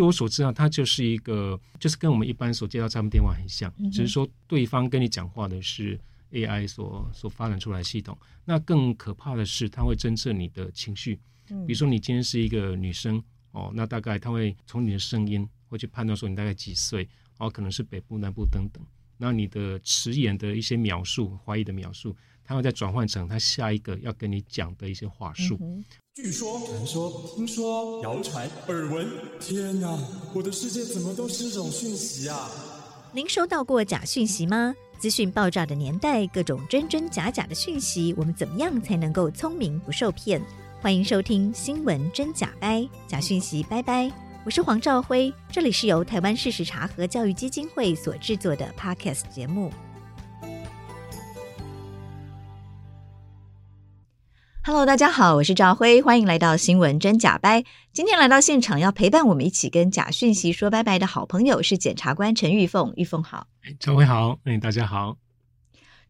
据我所知啊，它就是一个，就是跟我们一般所接到诈骗电话很像，嗯、只是说对方跟你讲话的是 AI 所所发展出来的系统。那更可怕的是，它会侦测你的情绪。嗯、比如说你今天是一个女生哦，那大概它会从你的声音会去判断说你大概几岁，哦，可能是北部、南部等等。那你的迟延的一些描述、怀疑的描述，它会再转换成他下一个要跟你讲的一些话术。嗯据说、传说、听说、谣传、耳闻，天哪！我的世界怎么都是这种讯息啊？您收到过假讯息吗？资讯爆炸的年代，各种真真假假的讯息，我们怎么样才能够聪明不受骗？欢迎收听《新闻真假掰》，假讯息拜拜。我是黄兆辉，这里是由台湾事实查核教育基金会所制作的 Podcast 节目。Hello，大家好，我是赵辉，欢迎来到新闻真假掰。今天来到现场要陪伴我们一起跟假讯息说拜拜的好朋友是检察官陈玉凤，玉凤好，赵辉好，哎，大家好。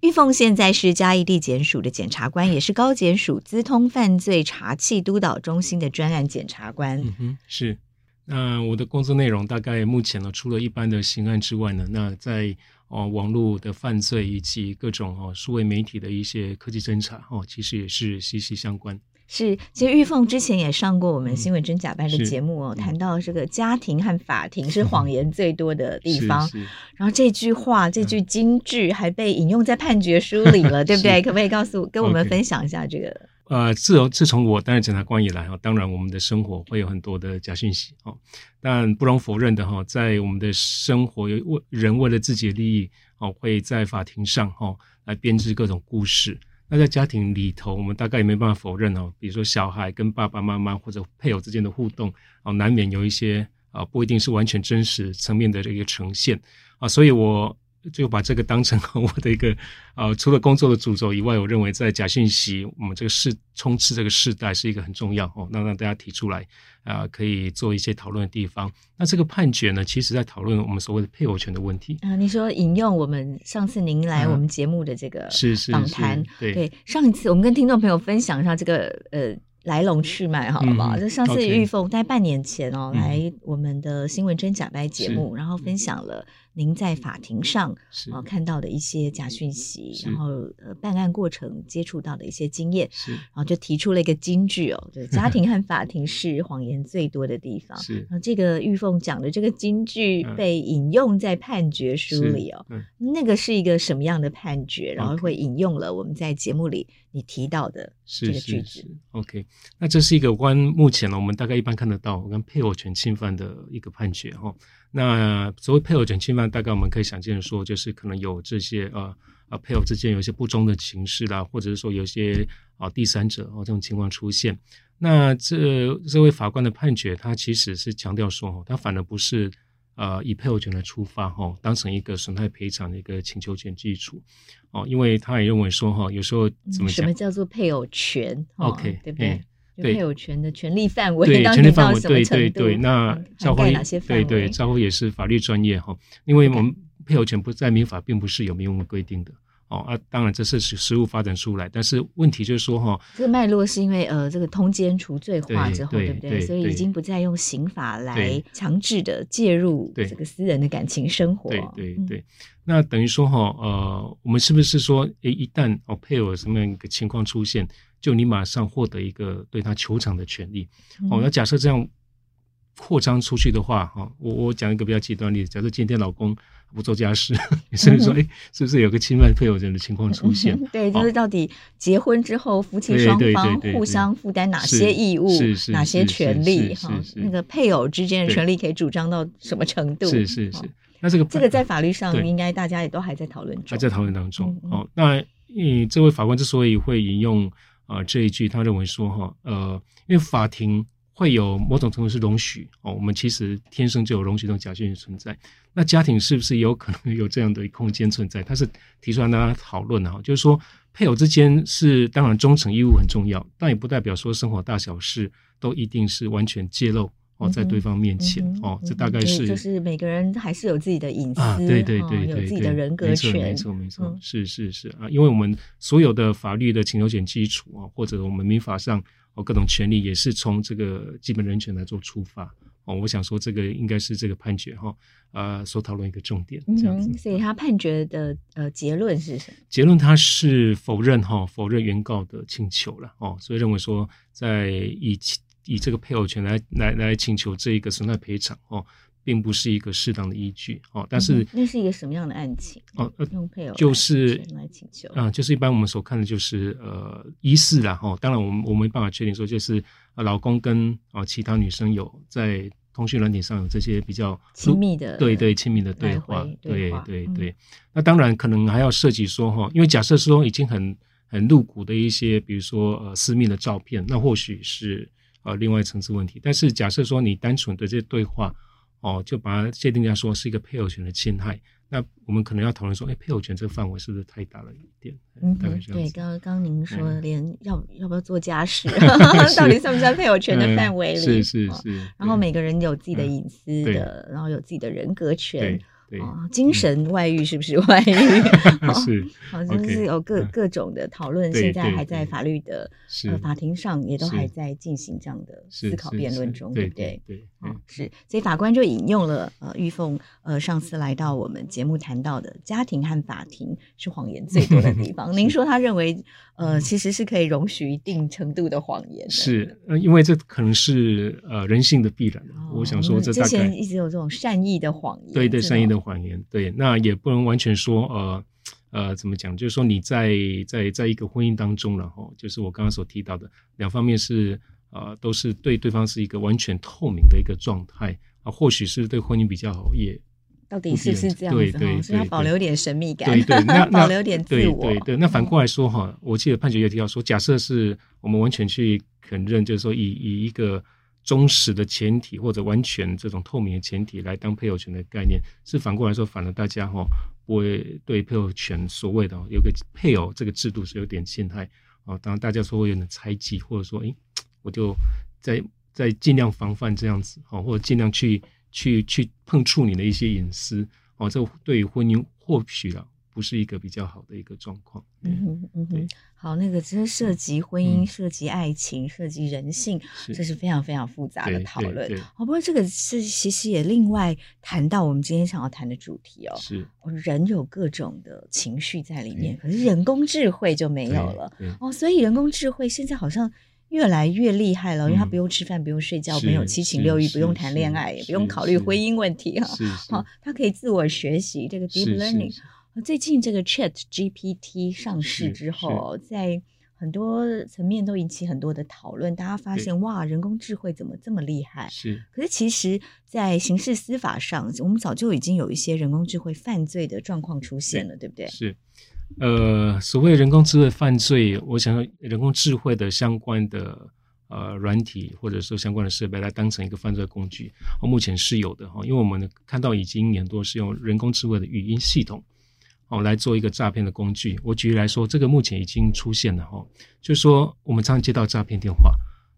玉凤现在是嘉义地检署的检察官，也是高检署资通犯罪查缉督导中心的专案检察官。嗯哼，是。那我的工作内容大概目前呢，除了一般的刑案之外呢，那在。哦，网络的犯罪以及各种哦，数位媒体的一些科技侦查哦，其实也是息息相关。是，其实玉凤之前也上过我们新闻真假班的节目哦，嗯、谈到这个家庭和法庭是谎言最多的 地方。嗯、然后这句话，这句金句还被引用在判决书里了，对不对？可不可以告诉跟我们分享一下这个？呃，自从自从我担任检察官以来哈，当然我们的生活会有很多的假讯息哦，但不容否认的哈，在我们的生活有为人为了自己的利益哦，会在法庭上哈来编织各种故事。那在家庭里头，我们大概也没办法否认哦，比如说小孩跟爸爸妈妈或者配偶之间的互动哦，难免有一些啊不一定是完全真实层面的这个呈现啊，所以我。就把这个当成我的一个呃，除了工作的主轴以外，我认为在假讯息我们这个世充斥这个时代是一个很重要哦，那让大家提出来啊、呃，可以做一些讨论的地方。那这个判决呢，其实在讨论我们所谓的配偶权的问题啊。你说引用我们上次您来我们节目的这个是是访谈，对上一次我们跟听众朋友分享一下这个呃来龙去脉，好不好？就、嗯、上次玉凤在半年前哦、嗯、来我们的新闻真假掰节目，然后分享了。您在法庭上啊、呃、看到的一些假讯息，然后呃办案过程接触到的一些经验，是，然后就提出了一个金句哦，就是家庭和法庭是谎言最多的地方。是，然后这个玉凤讲的这个金句被引用在判决书里哦，嗯、那个是一个什么样的判决？然后会引用了我们在节目里你提到的这个句子。是是是 OK，那这是一个关目前呢，我们大概一般看得到跟配偶权侵犯的一个判决哈。那所谓配偶权侵犯，大概我们可以想见说，就是可能有这些呃呃配偶之间有一些不忠的情事啦，或者是说有些啊、呃、第三者哦这种情况出现。那这这位法官的判决，他其实是强调说，他反而不是呃以配偶权来出发哈，当成一个损害赔偿的一个请求权基础哦，因为他也认为说哈，有时候怎么讲？什么叫做配偶权？OK，对不对？嗯配偶权的权利范围，对权利范围，对对对。那教会，对对，教会也是法律专业哈，因为我们配偶权不在民法，并不是有明文规定的哦啊。当然这是实物发展出来，但是问题就是说哈，这个脉络是因为呃，这个通奸除罪化之后，对不对？所以已经不再用刑法来强制的介入这个私人的感情生活。对对对。那等于说哈，呃，我们是不是说，诶，一旦哦配偶有什么样一个情况出现？就你马上获得一个对他求偿的权利，哦，那假设这样扩张出去的话，哈，我我讲一个比较极端例子，假设今天老公不做家事，你甚至说，哎，是不是有个侵犯配偶权的情况出现？对，就是到底结婚之后夫妻双方互相负担哪些义务，哪些权利？哈，那个配偶之间的权利可以主张到什么程度？是是是。那这个这个在法律上应该大家也都还在讨论中，还在讨论当中。哦，那嗯，这位法官之所以会引用。啊、呃，这一句他认为说哈，呃，因为法庭会有某种程度是容许哦，我们其实天生就有容许这种假性的存在。那家庭是不是有可能有这样的空间存在？他是提出来大家讨论的哈，就是说配偶之间是当然忠诚义务很重要，但也不代表说生活大小事都一定是完全揭露哦，在对方面前、嗯、哦，这大概是就是每个人还是有自己的隐私啊，对对对对，对，有自己的人格权，没错没错，嗯、是是是啊，因为我们所有的法律的请求权基础啊，或者我们民法上。哦，各种权利也是从这个基本人权来做出发哦。我想说，这个应该是这个判决哈，呃，所讨论一个重点这样子。嗯、所以他判决的呃结论是什么？结论他是否认哈，否认原告的请求了哦，所以认为说，在以以这个配偶权来来来请求这一个损害赔偿哦。并不是一个适当的依据哦，但是、嗯、那是一个什么样的案情哦？用配偶就是来请求啊、呃，就是一般我们所看的就是呃，疑似啦哈。当然，我们我没办法确定说，就是老公跟啊、呃、其他女生有在通讯软体上有这些比较亲密的对对亲密的对话，对话对对。那当然可能还要涉及说哈，因为假设说已经很很露骨的一些，比如说呃私密的照片，那或许是呃另外一层次问题。但是假设说你单纯的这些对话。哦，就把它界定下说是一个配偶权的侵害，那我们可能要讨论说，哎，配偶权这个范围是不是太大了一点？嗯，对，刚刚刚您说连要、嗯、要不要做家事，到底算不算配偶权的范围里？嗯、是是是、哦。然后每个人有自己的隐私的，嗯、然后有自己的人格权。对哦，精神外遇是不是外遇？嗯、是，好像是有各、各种的讨论，现在还在法律的呃法庭上也都还在进行这样的思考辩论中，对不对？对，哦，是，所以法官就引用了呃玉凤呃上次来到我们节目谈到的家庭和法庭是谎言最多的地方。您说他认为呃其实是可以容许一定程度的谎言的，是，呃，因为这可能是呃人性的必然。哦、我想说，这大概之前一直有这种善意的谎言，对对，善意的。谎言对，那也不能完全说呃呃怎么讲，就是说你在在在一个婚姻当中，然后就是我刚刚所提到的两方面是呃都是对对方是一个完全透明的一个状态啊，或许是对婚姻比较好，也到底是不是这样子？对对，所以要保留点神秘感，对对，那保留点自我。对对，对，那反过来说哈，我记得判决也提到说，假设是我们完全去肯认，就是说以以一个。忠实的前提或者完全这种透明的前提来当配偶权的概念，是反过来说，反而大家哈不会对配偶权所谓的有个配偶这个制度是有点侵害啊。当然大家说会有点猜忌，或者说诶，我就在在尽量防范这样子啊，或者尽量去去去碰触你的一些隐私哦。这对于婚姻或许啊。不是一个比较好的一个状况。嗯哼，嗯哼，好，那个只是涉及婚姻、嗯、涉及爱情、涉及人性，是这是非常非常复杂的讨论。好，不过这个是其实也另外谈到我们今天想要谈的主题哦。是，人有各种的情绪在里面，可是人工智慧就没有了。哦，所以人工智慧现在好像越来越厉害了，嗯、因为他不用吃饭，不用睡觉，没有七情六欲，不用谈恋爱，也不用考虑婚姻问题哈。好，他可以自我学习这个 deep learning。最近这个 Chat GPT 上市之后，在很多层面都引起很多的讨论。大家发现，哇，人工智慧怎么这么厉害？是。可是其实，在刑事司法上，我们早就已经有一些人工智慧犯罪的状况出现了，对，对不对？是。呃，所谓人工智慧犯罪，我想人工智慧的相关的呃软体或者说相关的设备来当成一个犯罪工具，哦，目前是有的哈。因为我们看到已经很多是用人工智慧的语音系统。哦，来做一个诈骗的工具。我举例来说，这个目前已经出现了哈，就是说我们常常接到诈骗电话，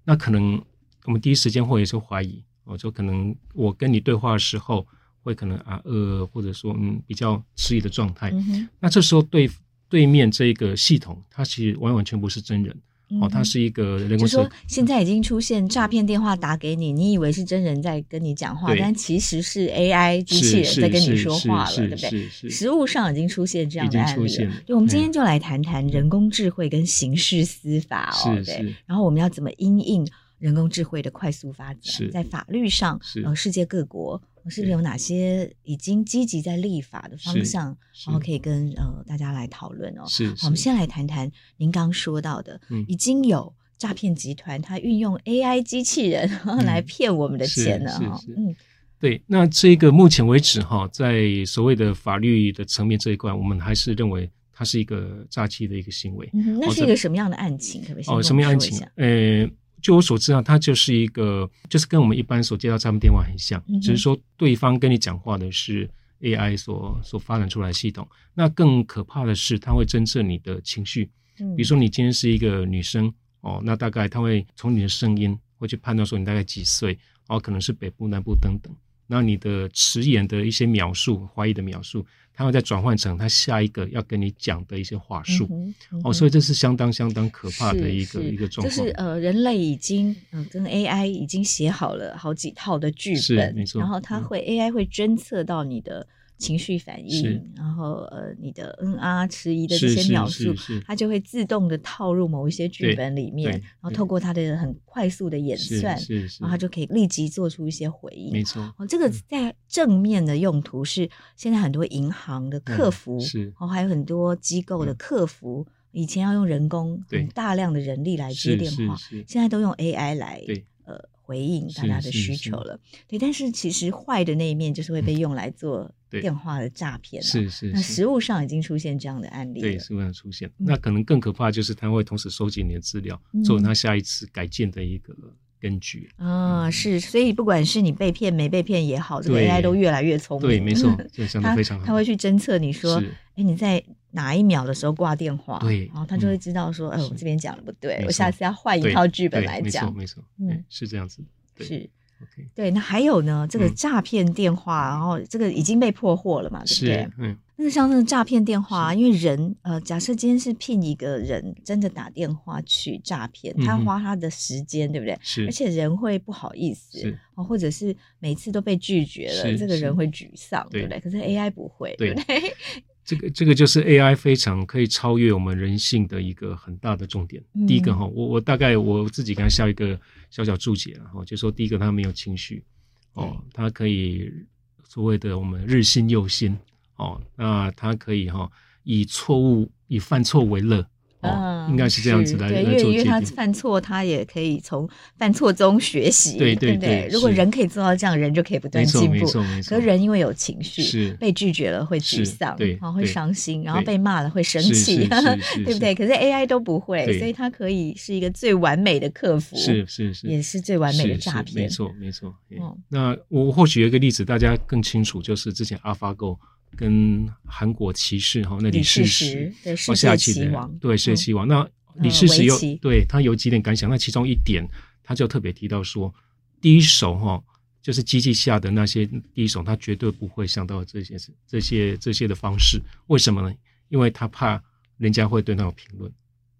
那可能我们第一时间会有时候怀疑，哦，就可能我跟你对话的时候，会可能啊呃，或者说嗯比较迟疑的状态，嗯，那这时候对对面这个系统，它其实完完全不是真人。哦，它是一个人工。就说现在已经出现诈骗电话打给你，你以为是真人在跟你讲话，但其实是 AI 机器人在跟你说话了，对不对？实务上已经出现这样的案例了。就我们今天就来谈谈人工智慧跟刑事司法哦，对。然后我们要怎么因应人工智慧的快速发展，在法律上，呃，世界各国。是不是有哪些已经积极在立法的方向，然后可以跟呃大家来讨论哦？是，好，我们先来谈谈您刚说到的，嗯，已经有诈骗集团它运用 AI 机器人来骗我们的钱了哈。嗯，对，那这个目前为止哈，在所谓的法律的层面这一块，我们还是认为它是一个诈欺的一个行为。嗯，那是一个什么样的案情？可不可以？哦，什么样案情？呃。就我所知啊，它就是一个，就是跟我们一般所接到诈骗电话很像，嗯、只是说对方跟你讲话的是 AI 所所发展出来的系统。那更可怕的是，它会侦测你的情绪。嗯，比如说你今天是一个女生哦，那大概它会从你的声音会去判断说你大概几岁，哦，可能是北部、南部等等。那你的迟延的一些描述、怀疑的描述，它会再转换成他下一个要跟你讲的一些话术、嗯嗯、哦，所以这是相当相当可怕的一个一个状况。就是呃，人类已经嗯、呃、跟 AI 已经写好了好几套的剧本，没错，然后它会、嗯、AI 会侦测到你的。情绪反应，然后呃，你的嗯啊迟疑的这些描述，它就会自动的套入某一些剧本里面，然后透。过它的很快速的演算，然后它就可以立即做出一些回应。没错，哦，这个在正面的用途是现在很多银行的客服，是哦，还有很多机构的客服，以前要用人工很大量的人力来接电话，现在都用 AI 来呃回应大家的需求。了。对，但是其实坏的那一面就是会被用来做。电话的诈骗、啊、是是，是，那实物上已经出现这样的案例，对，实物上出现、嗯。那可能更可怕就是他会同时收集你的资料，作为他下一次改建的一个根据。啊、嗯，是，所以不管是你被骗没被骗也好，这个 AI 都越来越聪明。对，没错，这相当非常好。他会去侦测你说，哎，你在哪一秒的时候挂电话，对，然后他就会知道说，哎、嗯，我这边讲的不对，我下次要换一套剧本来讲。没错，嗯，是这样子，是。对，那还有呢？这个诈骗电话、嗯，然后这个已经被破获了嘛？对不对？嗯。那像那个诈骗电话，因为人呃，假设今天是聘一个人真的打电话去诈骗，他花他的时间、嗯，对不对？是。而且人会不好意思，或者是每次都被拒绝了，这个人会沮丧，对不对？可是 AI 不会，对，对不对？这个这个就是 AI 非常可以超越我们人性的一个很大的重点。嗯、第一个哈，我我大概我自己给他下一个小小注解，然后就说第一个他没有情绪，哦，他可以所谓的我们日新又新，哦，那他可以哈以错误以犯错为乐。哦，应该是这样子来来做。对，因为他犯错，他也可以从犯错中学习，对对对，对对。如果人可以做到这样，人就可以不断进步。没错没错。可是人因为有情绪，是被拒绝了会沮丧，对，然后会伤心，然后被骂了会生气，对不对？可是 AI 都不会，所以它可以是一个最完美的客服，是是是，也是最完美的诈骗。没错没错。哦，那我或许有一个例子，大家更清楚，就是之前 AlphaGo。跟韩国骑士哈，那李世石对世界棋王，对世界棋王。那李世石有对他有几点感想？那其中一点，他就特别提到说，第一手哈，就是机器下的那些第一手，他绝对不会想到这些这些这些的方式。为什么呢？因为他怕人家会对他有评论。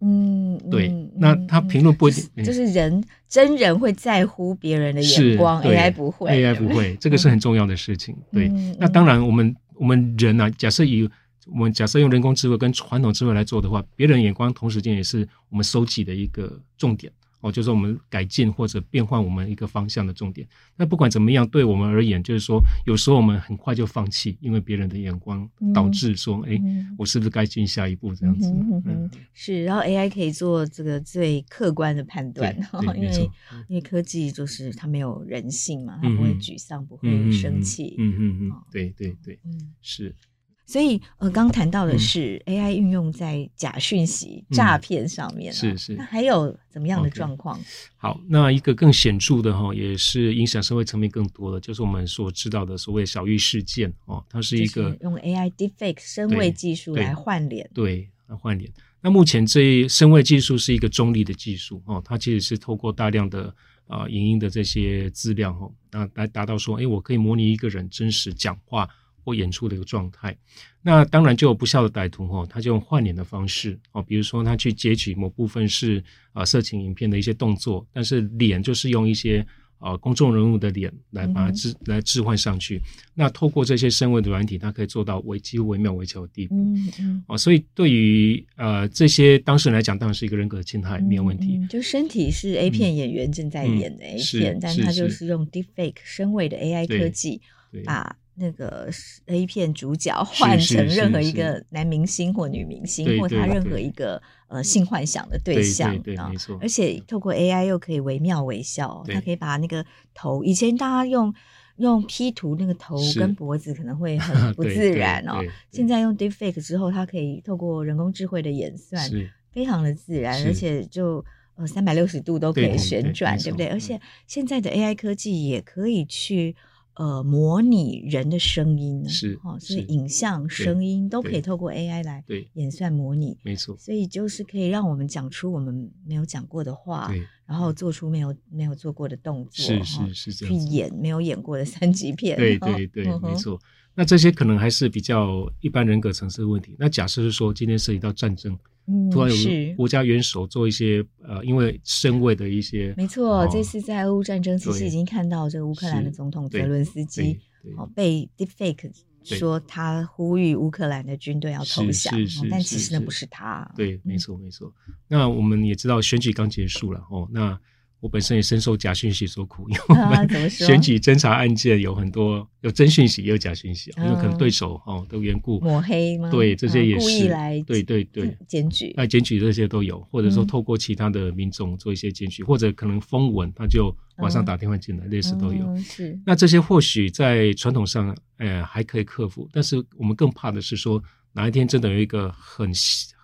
嗯，对。那他评论不一定，就是，就是人真人会在乎别人的眼光，AI 不会，AI 不会，这个是很重要的事情。对，那当然我们。我们人呢、啊，假设以我们假设用人工智慧跟传统智慧来做的话，别人眼光同时间也是我们收集的一个重点。哦，就是我们改进或者变换我们一个方向的重点。那不管怎么样，对我们而言，就是说有时候我们很快就放弃，因为别人的眼光导致说，哎、嗯，我是不是该进下一步这样子？嗯是，然后 AI 可以做这个最客观的判断，因为因为科技就是它没有人性嘛，它不会沮丧，嗯、不会生气。嗯嗯嗯，对对对，嗯，是。所以，呃，刚谈到的是 AI 运用在假讯息、嗯、诈骗上面、啊，是是。那还有怎么样的状况？Okay. 好，那一个更显著的哈，也是影响社会层面更多的，就是我们所知道的所谓小玉事件哦，它是一个、就是、用 AI Deepfake 声位技术来换脸，对，来换脸。那目前这声位技术是一个中立的技术哦，它其实是透过大量的啊影音的这些资料哈，那来达到说，哎，我可以模拟一个人真实讲话。或演出的一个状态，那当然就有不肖的歹徒哈，他就用换脸的方式哦，比如说他去截取某部分是啊色情影片的一些动作，但是脸就是用一些啊公众人物的脸来把它置、嗯、来置换上去。那透过这些声位的软体，它可以做到微几乎惟妙惟肖的地步。嗯嗯。哦，所以对于呃这些当事人来讲，当然是一个人格的侵害，没有问题。嗯、就身体是 A 片演员正在演的 A 片，嗯、但他就是用 Deepfake 声位的 AI 科技把。那个 A 片主角换成任何一个男明星或女明星，或他任何一个呃性幻想的对象对对对，没错。而且透过 AI 又可以惟妙惟肖，他可以把那个头，以前大家用用 P 图那个头跟脖子可能会 很不自然哦，现在用 Deepfake 之后，它可以透过人工智慧的演算，非常的自然，而且就。呃三百六十度都可以旋转，对，不对？嗯、而且现在的 AI 科技也可以去。呃，模拟人的声音是哦，所以影像、声音都可以透过 AI 来演算模拟，没错。所以就是可以让我们讲出我们没有讲过的话，对，然后做出没有没有做过的动作，是是是这样，去演没有演过的三级片，对对对，没错。那这些可能还是比较一般人格层次的问题。那假设是说今天涉及到战争。突然有国家元首做一些呃，因为身位的一些，没错，哦、这次在俄乌战争，其实已经看到这个乌克兰的总统泽伦斯基哦被 deepfake 说他呼吁乌克兰的军队要投降，但其实那不是他。对，没错没错。那我们也知道选举刚结束了哦，那。我本身也深受假讯息所苦，因为我们选举侦查案件有很多有真讯息，也有假讯息，因为可能对手哦的缘故抹黑吗？对，这些也是故意来对对对检举，那检举这些都有，或者说透过其他的民众做一些检举，或者可能封文，他就马上打电话进来，类似都有。是那这些或许在传统上，呃，还可以克服，但是我们更怕的是说，哪一天真的有一个很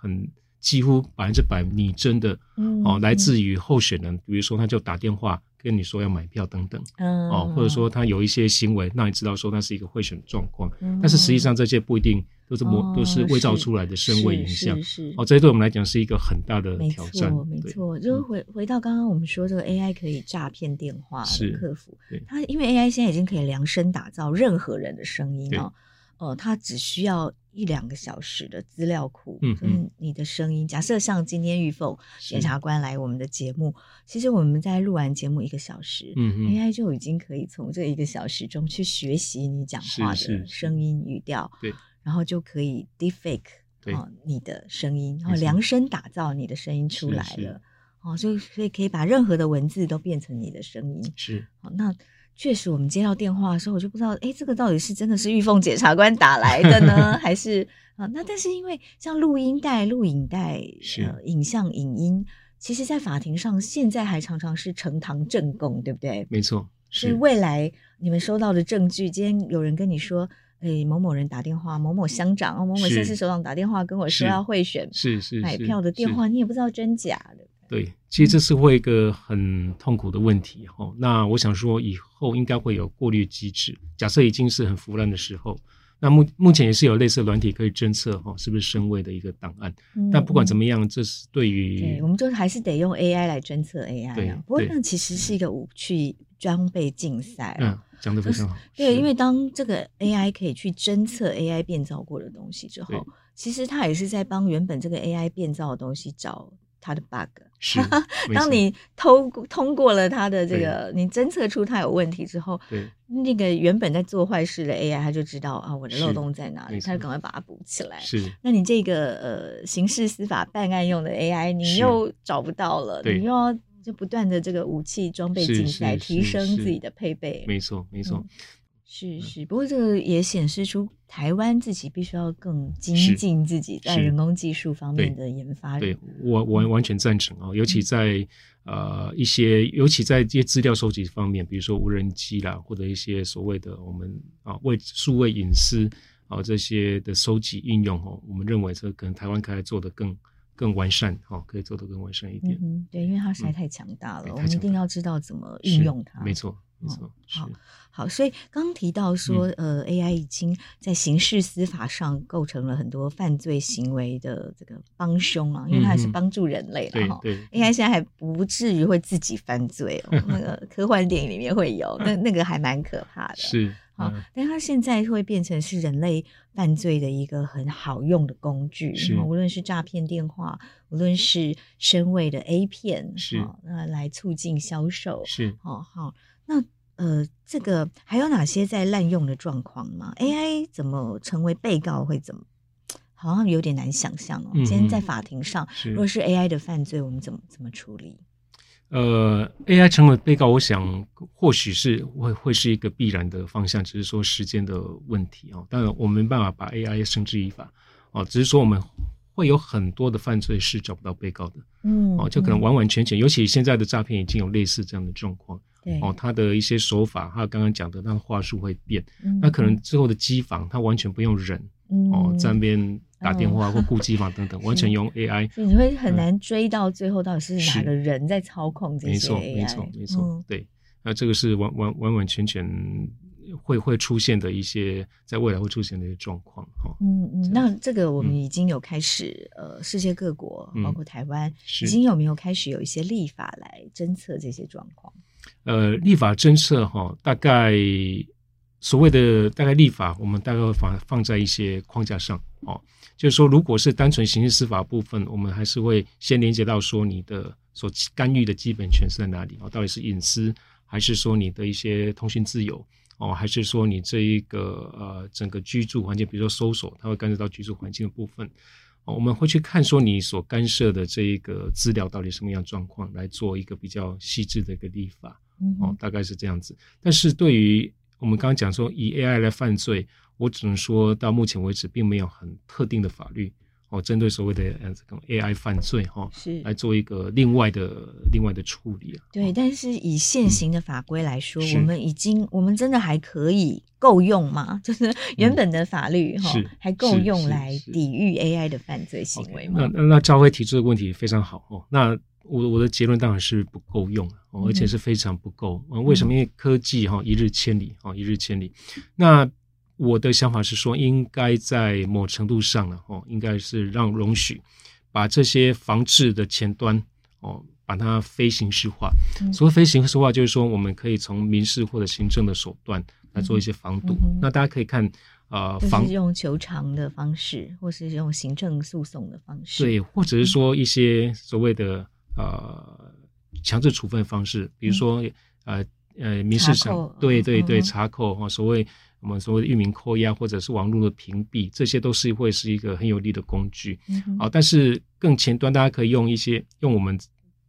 很。几乎百分之百拟真的哦，来自于候选人，比如说他就打电话跟你说要买票等等，哦，或者说他有一些行为让你知道说那是一个贿选状况，但是实际上这些不一定都是模都是伪造出来的身位影像，哦，这些对我们来讲是一个很大的挑战。没错，就是回回到刚刚我们说这个 AI 可以诈骗电话是客服，它因为 AI 现在已经可以量身打造任何人的声音哦。呃，它只需要一两个小时的资料库，嗯，嗯，你的声音。假设像今天玉凤检察官来我们的节目，其实我们在录完节目一个小时，嗯嗯，AI 就已经可以从这一个小时中去学习你讲话的声音语调，对，然后就可以 deepfake 哦你的声音，然后量身打造你的声音出来了，哦，所以所以可以把任何的文字都变成你的声音，是，好那。确实，我们接到电话的时候，我就不知道，哎，这个到底是真的是玉凤检察官打来的呢，还是啊？那但是因为像录音带、录影带、呃，影像、影音，其实，在法庭上现在还常常是呈堂证供，对不对？没错。所以未来你们收到的证据，今天有人跟你说，哎，某某人打电话，某某乡长哦，某某县市首长打电话跟我说要贿选，是是买票的电话，你也不知道真假的。对，其实这是会一个很痛苦的问题哈。那我想说，以后应该会有过滤机制。假设已经是很腐烂的时候，那目目前也是有类似软体可以侦测哈，是不是身位的一个档案。嗯、但不管怎么样，这是对于对，我们就还是得用 AI 来侦测 AI。啊，不过那其实是一个武器装备竞赛。嗯，讲的非常好。对，因为当这个 AI 可以去侦测 AI 变造过的东西之后，其实它也是在帮原本这个 AI 变造的东西找。它的 bug 是，当你偷通过了它的这个，你侦测出它有问题之后，对。那个原本在做坏事的 AI，它就知道啊，我的漏洞在哪里，它就赶快把它补起来。是，那你这个呃刑事司法办案用的 AI，你又找不到了，你又要就不断的这个武器装备竞赛，提升自己的配备。没错，没错。是是，不过这个也显示出台湾自己必须要更精进自己在人工技术方面的研发。对，我我完全赞成啊，尤其在呃一些，尤其在一些资料收集方面，比如说无人机啦，或者一些所谓的我们啊为数位隐私啊这些的收集应用哦，我们认为这可能台湾可以做得更更完善哦，可以做得更完善一点。嗯，对，因为它实在太强大了，我们一定要知道怎么运用它。没错。没错，好，好，所以刚刚提到说，呃，AI 已经在刑事司法上构成了很多犯罪行为的这个帮凶啊，因为它还是帮助人类了哈。对 AI 现在还不至于会自己犯罪哦，那个科幻电影里面会有，那 那个还蛮可怕的。是，好，但它现在会变成是人类犯罪的一个很好用的工具，无论是诈骗电话，无论是身位的 A 片，是，那，来促进销售，是，哦，好。那呃，这个还有哪些在滥用的状况吗？AI 怎么成为被告会怎么？好像有点难想象哦。嗯、今天在法庭上，如果是 AI 的犯罪，我们怎么怎么处理？呃，AI 成为被告，我想或许是会会是一个必然的方向，只是说时间的问题哦。当然，我们没办法把 AI 绳之以法哦，只是说我们会有很多的犯罪是找不到被告的，嗯，哦，就可能完完全全，嗯、尤其现在的诈骗已经有类似这样的状况。对哦，他的一些手法，还有刚刚讲的那个话术会变，嗯、那可能之后的机房，他完全不用人，嗯、哦，在那边打电话或顾机房等等，嗯、完全用 AI，你会很难追到最后到底是哪个人在操控这些 AI。没错，没错，没错，嗯、对，那这个是完完完完全全会会出现的一些，在未来会出现的一些状况哈。嗯嗯，那这个我们已经有开始，嗯、呃，世界各国包括台湾，嗯、已经有没有开始有一些立法来侦测这些状况？呃，立法侦测哈，大概所谓的大概立法，我们大概会放放在一些框架上哦。就是说，如果是单纯刑事司法部分，我们还是会先连接到说你的所干预的基本权是在哪里哦，到底是隐私，还是说你的一些通讯自由哦，还是说你这一个呃整个居住环境，比如说搜索，它会干涉到居住环境的部分。我们会去看说你所干涉的这一个资料到底什么样状况，来做一个比较细致的一个立法，嗯、哦，大概是这样子。但是对于我们刚刚讲说以 AI 来犯罪，我只能说到目前为止并没有很特定的法律。哦，针对所谓的呃这种 AI 犯罪哈，是来做一个另外的另外的处理啊。对，但是以现行的法规来说，我们已经我们真的还可以够用吗？就是原本的法律哈，还够用来抵御 AI 的犯罪行为吗？那那赵辉提出的问题非常好哦。那我我的结论当然是不够用，而且是非常不够。为什么？因为科技哈一日千里哈一日千里。那我的想法是说，应该在某程度上呢，哦，应该是让容许把这些防治的前端，哦，把它非刑事化。嗯、所谓非刑事化，就是说我们可以从民事或者行政的手段来做一些防堵。那大家可以看，呃，防就是用求偿的方式，或是用行政诉讼的方式，对，或者是说一些所谓的呃强制处分方式，比如说、嗯、呃呃民事上，对对对，查扣哈，所谓。我们所谓的域名扣押或者是网络的屏蔽，这些都是会是一个很有力的工具。嗯。啊，但是更前端，大家可以用一些用我们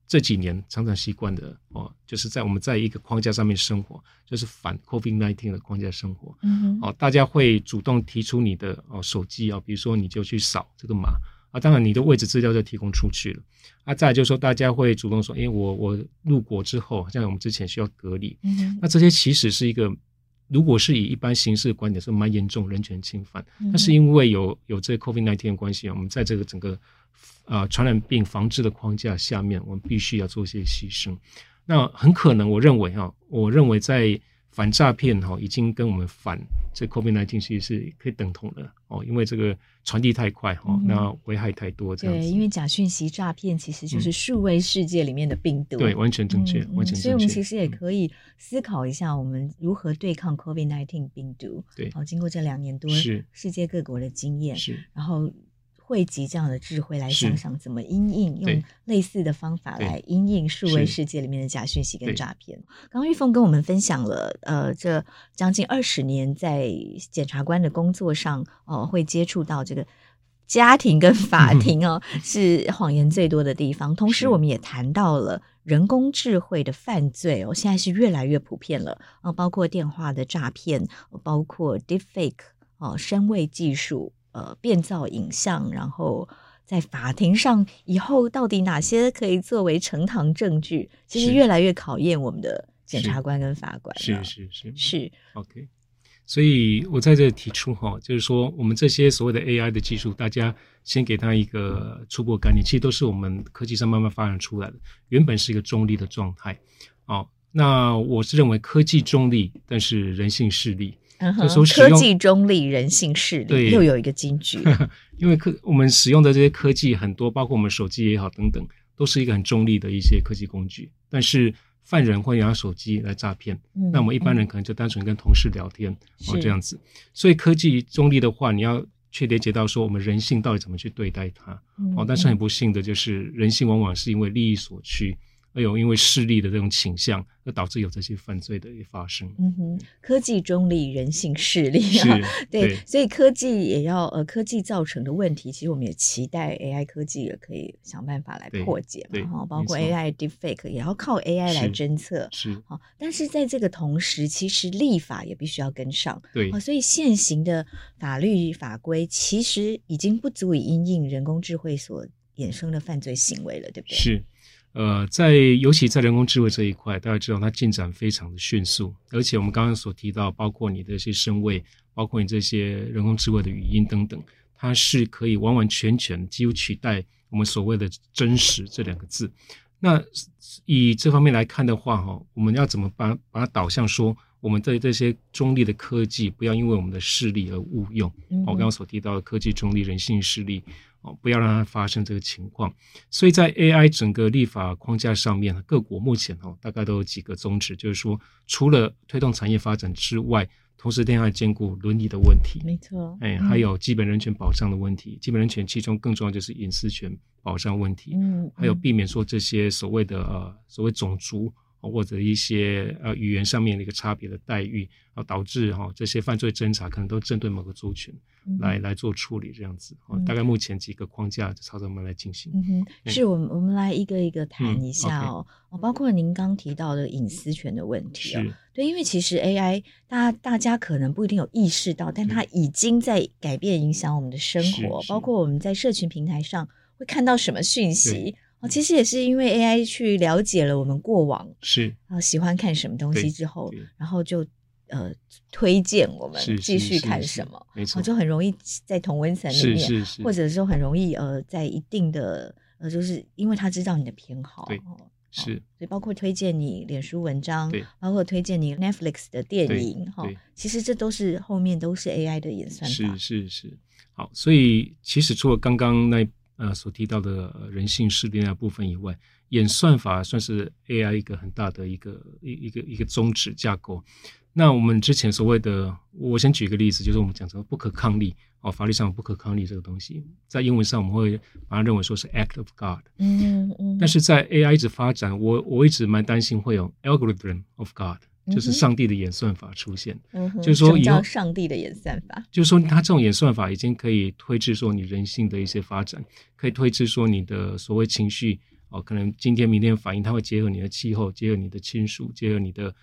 这几年常常习惯的哦，就是在我们在一个框架上面生活，就是反 COVID-19 的框架生活。哦，大家会主动提出你的哦手机啊，比如说你就去扫这个码啊，当然你的位置资料就提供出去了。啊，再来就是说大家会主动说，因为我我入国之后，像我们之前需要隔离。嗯。那这些其实是一个。如果是以一般形式的观点，是蛮严重人权侵犯。但是因为有有这个 COVID nineteen 的关系啊，我们在这个整个啊、呃、传染病防治的框架下面，我们必须要做一些牺牲。那很可能，我认为啊，我认为在。反诈骗哈，已经跟我们反这 COVID-19 其实是可以等同的哦，因为这个传递太快哈，那危害太多这样子。对，因为假讯息诈骗其实就是数位世界里面的病毒。对，完全正确，完全正确。所以我们其实也可以思考一下，我们如何对抗 COVID-19 病毒。对，好，经过这两年多世界各国的经验，是，然后。汇集这样的智慧来想想怎么因应，用类似的方法来因应数位世界里面的假讯息跟诈骗。刚刚玉凤跟我们分享了，呃，这将近二十年在检察官的工作上，哦、呃，会接触到这个家庭跟法庭哦，是谎言最多的地方。同时，我们也谈到了人工智慧的犯罪哦，现在是越来越普遍了啊、呃，包括电话的诈骗，包括 deepfake 哦、呃，声位技术。呃，变造影像，然后在法庭上以后到底哪些可以作为呈堂证据？其实越来越考验我们的检察官跟法官。是是是是，是 OK。所以我在这提出哈，就是说我们这些所谓的 AI 的技术，大家先给他一个初步概念，其实都是我们科技上慢慢发展出来的，原本是一个中立的状态。哦，那我是认为科技中立，但是人性势利。嗯、科技中立，人性势力，又有一个金句。因为科我们使用的这些科技很多，包括我们手机也好等等，都是一个很中立的一些科技工具。但是犯人会拿手机来诈骗，嗯、那我们一般人可能就单纯跟同事聊天、嗯、哦这样子。所以科技中立的话，你要去理解到说我们人性到底怎么去对待它。嗯、哦，但是很不幸的就是人性往往是因为利益所趋。还有因为势力的这种倾向，而导致有这些犯罪的发生。嗯哼，科技中立，人性势力啊，对，对所以科技也要呃，科技造成的问题，其实我们也期待 AI 科技也可以想办法来破解嘛。哈，包括 AI deepfake 也要靠 AI 来侦测。是，好，但是在这个同时，其实立法也必须要跟上。对，所以现行的法律法规其实已经不足以因应人工智慧所衍生的犯罪行为了，对不对？是。呃，在尤其在人工智慧这一块，大家知道它进展非常的迅速，而且我们刚刚所提到，包括你的一些声位，包括你这些人工智慧的语音等等，它是可以完完全全几乎取代我们所谓的真实这两个字。那以这方面来看的话，哈，我们要怎么把把它导向说，我们对这些中立的科技，不要因为我们的势力而误用。我刚刚所提到的科技中立、人性势力。哦，不要让它发生这个情况。所以在 AI 整个立法框架上面，各国目前哦大概都有几个宗旨，就是说，除了推动产业发展之外，同时另外兼顾伦理的问题。没错，哎，还有基本人权保障的问题。嗯、基本人权其中更重要就是隐私权保障问题。嗯，嗯还有避免说这些所谓的呃所谓种族。或者一些呃语言上面的一个差别的待遇，啊，导致哈这些犯罪侦查可能都针对某个族群来、嗯、来做处理这样子。嗯、大概目前几个框架朝着我们来进行。嗯哼，嗯、是我们我们来一个一个谈一下哦。包括您刚提到的隐私权的问题哦。对，因为其实 AI 大家大家可能不一定有意识到，但它已经在改变影响我们的生活，包括我们在社群平台上会看到什么讯息。哦，其实也是因为 AI 去了解了我们过往是啊喜欢看什么东西之后，然后就呃推荐我们继续看什么，没错，就很容易在同温层里面，是是是或者说很容易呃在一定的呃就是因为他知道你的偏好，对，是，所以包括推荐你脸书文章，对，包括推荐你 Netflix 的电影哈，其实这都是后面都是 AI 的演算法，是是是，好，所以其实除了刚刚那。呃，所提到的人性试炼那部分以外，演算法算是 AI 一个很大的一个一一个一个宗旨架构。那我们之前所谓的，我先举一个例子，就是我们讲成不可抗力哦，法律上不可抗力这个东西，在英文上我们会把它认为说是 act of God。嗯嗯。但是在 AI 一直发展，我我一直蛮担心会有 algorithm of God。就是上帝的演算法出现，嗯、就是说以后上帝的演算法，就是说他这种演算法已经可以推知说你人性的一些发展，可以推知说你的所谓情绪哦，可能今天明天反应，它会结合你的气候，结合你的亲属，结合你的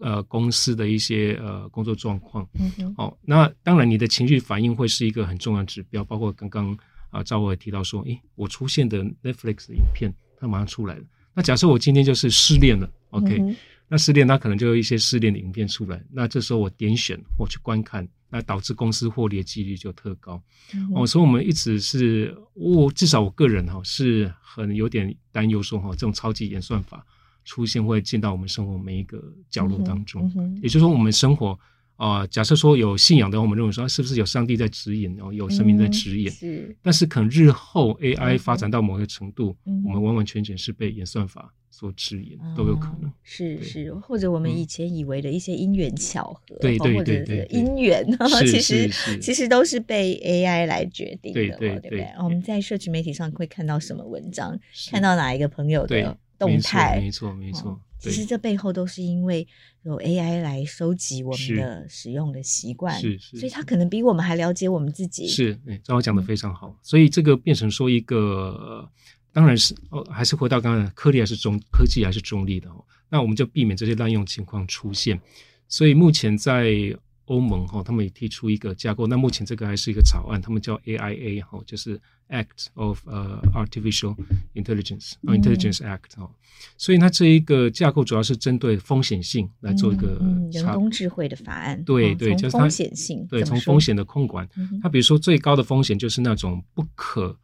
呃公司的一些呃工作状况，嗯，哦，那当然你的情绪反应会是一个很重要的指标，包括刚刚啊赵伟提到说，诶，我出现的 Netflix 的影片，它马上出来了，那假设我今天就是失恋了，OK。嗯那失恋，它可能就有一些失恋的影片出来。那这时候我点选我去观看，那导致公司获利的几率就特高。嗯、哦，所以我们一直是，我至少我个人哈是很有点担忧说哈，这种超级演算法出现会进到我们生活每一个角落当中。嗯嗯、也就是说，我们生活。啊、呃，假设说有信仰的话，我们认为说是不是有上帝在指引，然后有神明在指引？但是可能日后 AI 发展到某个程度，嗯、我们完完全全是被演算法所指引，嗯、都有可能。是是，或者我们以前以为的一些因缘巧合，对对对对，因缘，其实其实都是被 AI 来决定的，对，对，对，对不对？我们在社群媒体上会看到什么文章，看到哪一个朋友的动态，没错没错。其实这背后都是因为有 AI 来收集我们的使用的习惯，是是，所以他可能比我们还了解我们自己。是，哎，张华讲的非常好。所以这个变成说一个，当然是哦，还是回到刚刚，科技还是中科技还是中立的哦。那我们就避免这些滥用情况出现。所以目前在欧盟哈，他们也提出一个架构。那目前这个还是一个草案，他们叫 AIA 哈，就是 Act of 呃 Artificial Intelligence Intelligence Act 哈。所以它这一个架构主要是针对风险性来做一个人工智慧的法案。对对，就是风险性。对，从风险的控管，它比如说最高的风险就是那种不可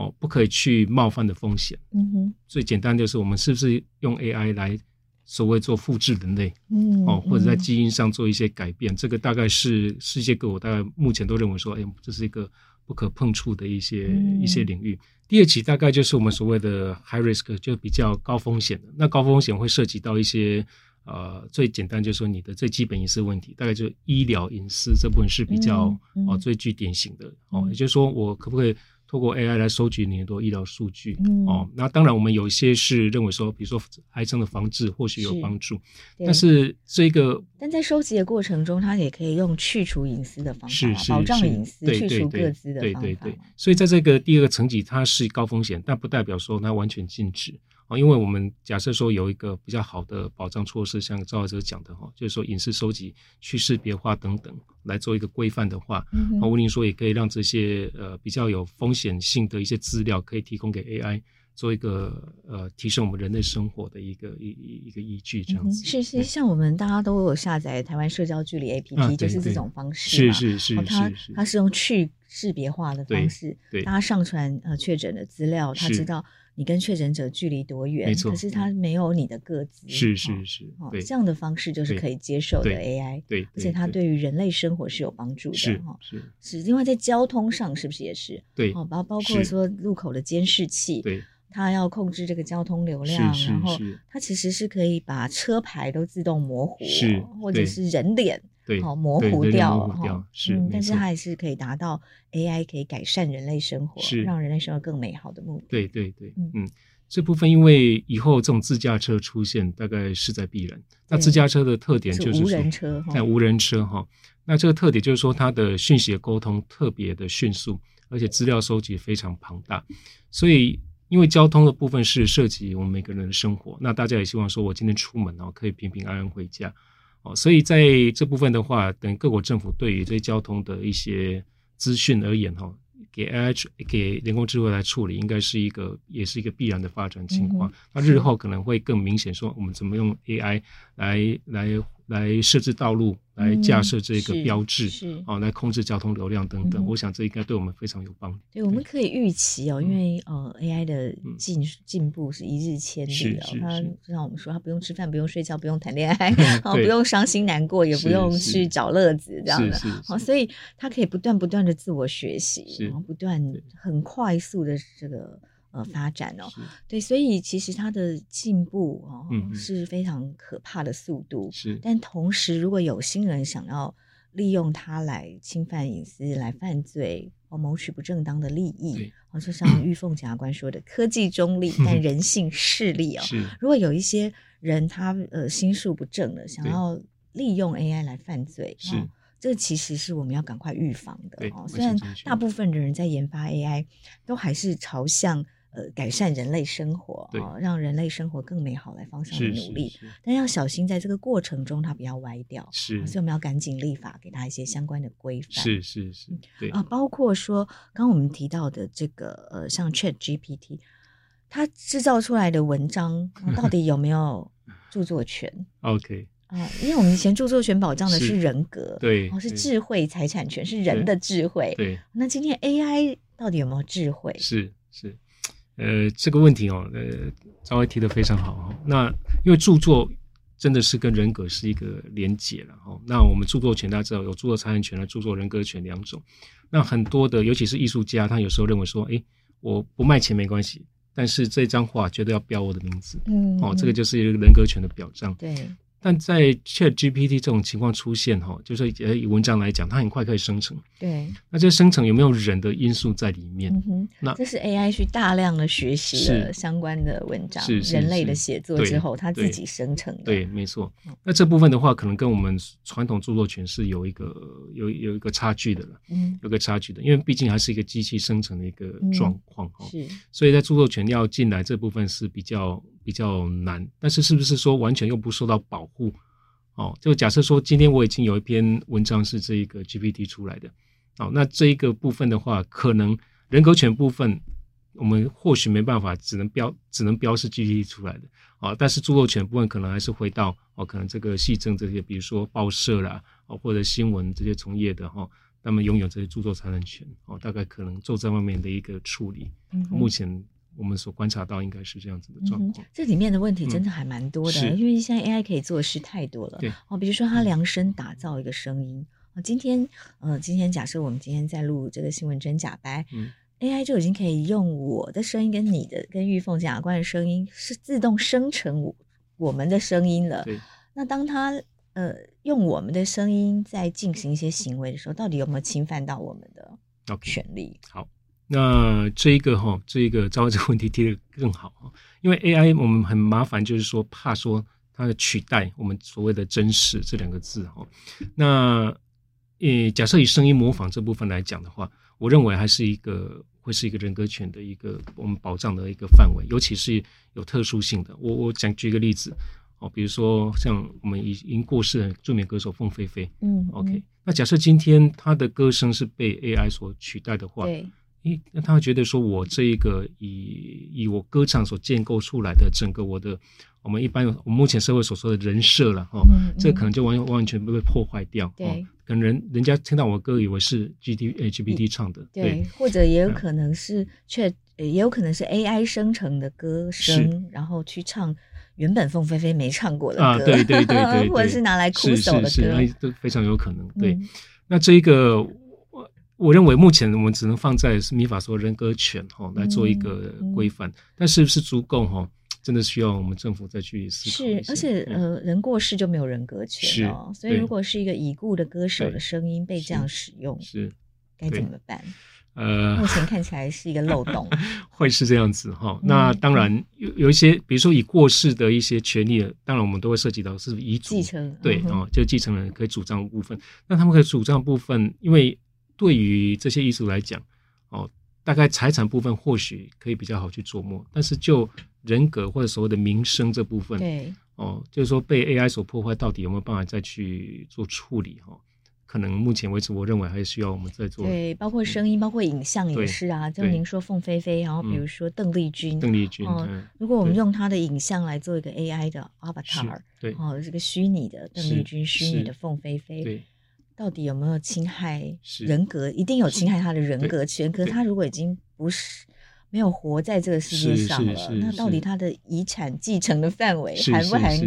哦不可以去冒犯的风险。嗯哼。最简单就是我们是不是用 AI 来。所谓做复制人类，嗯，哦，或者在基因上做一些改变，嗯、这个大概是世界各国大概目前都认为说，哎，这是一个不可碰触的一些、嗯、一些领域。第二期大概就是我们所谓的 high risk，就比较高风险的。那高风险会涉及到一些，呃，最简单就是说你的最基本隐私问题，大概就是医疗隐私这部分是比较、嗯嗯、哦最具典型的。哦，也就是说我可不可以？透过 AI 来收集你很多医疗数据，嗯、哦，那当然我们有一些是认为说，比如说癌症的防治或许有帮助，是但是这个，但在收集的过程中，它也可以用去除隐私的方法，是是是。保障隐私、去除各自的方法。对。对对，所以在这个第二个层级，它是高风险，但不代表说它完全禁止。啊，因为我们假设说有一个比较好的保障措施，像赵老师讲的哈，就是说隐私收集、去识别化等等来做一个规范的话，嗯哼，吴林说也可以让这些呃比较有风险性的一些资料可以提供给 AI 做一个呃提升我们人类生活的一个一一一个依据，这样子。嗯、是是，像我们大家都有下载台湾社交距离 APP，、啊、就是这种方式是是是，它它是用去识别化的方式，对，大家上传呃确诊的资料，他知道。你跟确诊者距离多远？没错，可是他没有你的个子，是是是，哦，这样的方式就是可以接受的 AI，对，而且它对于人类生活是有帮助的，哈，是是。另外在交通上是不是也是？对，哦，包包括说路口的监视器，对，它要控制这个交通流量，然后它其实是可以把车牌都自动模糊，是，或者是人脸。对，好模糊掉，哈，是，嗯，但是它还是可以达到 AI 可以改善人类生活，是让人类生活更美好的目的。对对对，嗯，这部分因为以后这种自驾车出现，大概势在必然。那自驾车的特点就是无人车，在无人车哈，那这个特点就是说它的讯息的沟通特别的迅速，而且资料收集非常庞大。所以因为交通的部分是涉及我们每个人的生活，那大家也希望说我今天出门哦，可以平平安安回家。哦，所以在这部分的话，等各国政府对于这些交通的一些资讯而言，哈，给 AI 给人工智慧来处理，应该是一个也是一个必然的发展情况。嗯、那日后可能会更明显，说我们怎么用 AI 来来。来设置道路，来架设这个标志，嗯、是哦，来控制交通流量等等。嗯、我想这应该对我们非常有帮助。对，我们可以预期哦，因为呃，AI 的进进步是一日千里哦。它就像我们说，它不用吃饭，不用睡觉，不用谈恋爱，哦，不用伤心难过，也不用去找乐子这样的。好，所以它可以不断不断的自我学习，然后不断很快速的这个。呃，发展哦，是对，所以其实它的进步哦，嗯、是非常可怕的速度。是，但同时，如果有心人想要利用它来侵犯隐私、来犯罪或谋取不正当的利益，哦对，就像玉凤检察官说的，科技中立，但 人性势利哦。如果有一些人他呃心术不正的，想要利用 AI 来犯罪，是，哦、这其实是我们要赶快预防的哦。虽然大部分的人在研发 AI 都还是朝向。呃，改善人类生活啊、哦，让人类生活更美好来方向的努力，但要小心在这个过程中它不要歪掉。是，所以我们要赶紧立法，给它一些相关的规范。是是是，对啊，包括说刚刚我们提到的这个呃，像 Chat GPT，它制造出来的文章、啊、到底有没有 著作权？OK 啊，因为我们以前著作权保障的是人格，对，哦，是智慧财产权，是人的智慧。对，那今天 AI 到底有没有智慧？是是。呃，这个问题哦，呃，张威提的非常好哦。那因为著作真的是跟人格是一个连结了哈。那我们著作权大家知道有著作财产权和著作人格权两种。那很多的，尤其是艺术家，他有时候认为说，哎，我不卖钱没关系，但是这张画绝对要标我的名字，嗯，哦，这个就是一个人格权的表彰。对。但在 ChatGPT 这种情况出现哈，就是呃以文章来讲，它很快可以生成。对，那这生成有没有人的因素在里面？那这是 AI 去大量的学习了相关的文章，是人类的写作之后，它自己生成的。对，没错。那这部分的话，可能跟我们传统著作权是有一个有有一个差距的了。嗯，有个差距的，因为毕竟还是一个机器生成的一个状况哈。是，所以在著作权要进来这部分是比较。比较难，但是是不是说完全又不受到保护？哦，就假设说今天我已经有一篇文章是这一个 GPT 出来的，哦，那这一个部分的话，可能人格权部分我们或许没办法，只能标只能标示 GPT 出来的，哦，但是著作权部分可能还是回到哦，可能这个系证这些，比如说报社啦，哦或者新闻这些从业的哈，他们拥有这些著作财产权，哦，大概可能做这方面的一个处理，嗯、目前。我们所观察到应该是这样子的状况，嗯。这里面的问题真的还蛮多的，嗯、因为现在 AI 可以做的事太多了。对哦，比如说它量身打造一个声音。啊，今天呃，今天假设我们今天在录这个新闻真假白，嗯，AI 就已经可以用我的声音跟你的跟玉凤检察官的声音是自动生成我我们的声音了。对。那当它呃用我们的声音在进行一些行为的时候，到底有没有侵犯到我们的权利？Okay. 好。那这一个哈，这一个招这个问题提的更好哈，因为 AI 我们很麻烦，就是说怕说它的取代我们所谓的真实这两个字哈。那呃，假设以声音模仿这部分来讲的话，我认为还是一个会是一个人格权的一个我们保障的一个范围，尤其是有特殊性的。我我讲举一个例子哦，比如说像我们已已经过世的著名歌手凤飞飞，嗯，嗯，OK，那假设今天他的歌声是被 AI 所取代的话，对。诶，那他会觉得说，我这一个以以我歌唱所建构出来的整个我的，我们一般我们目前社会所说的人设了哈，嗯嗯、这可能就完完完全被破坏掉。对、哦，可能人人家听到我歌，以为是 G T H B T 唱的，对，对或者也有可能是却、嗯、也有可能是 A I 生成的歌声，然后去唱原本凤飞飞没唱过的歌，啊，对对对对，对，对，或者是拿来哭手的歌，是是是都非常有可能。对，嗯、那这一个。我认为目前我们只能放在是民法说人格权哈来做一个规范，但是不是足够哈？真的需要我们政府再去思考。是，而且呃，人过世就没有人格权哦，所以如果是一个已故的歌手的声音被这样使用，是该怎么办？呃，目前看起来是一个漏洞，会是这样子哈。那当然有有一些，比如说已过世的一些权利，当然我们都会涉及到是遗嘱继承，对哦，就继承人可以主张部分。那他们可以主张部分，因为。对于这些艺术来讲，哦，大概财产部分或许可以比较好去琢磨，但是就人格或者所谓的名声这部分，对，哦，就是说被 AI 所破坏，到底有没有办法再去做处理？哈，可能目前为止，我认为还需要我们再做。对，包括声音，包括影像也是啊。就您说凤飞飞，然后比如说邓丽君，邓丽君，哦，如果我们用她的影像来做一个 AI 的 Avatar，对，哦，这个虚拟的邓丽君，虚拟的凤飞飞，对。到底有没有侵害人格？一定有侵害他的人格权。可是他如果已经不是没有活在这个世界上了，那到底他的遗产继承的范围含不含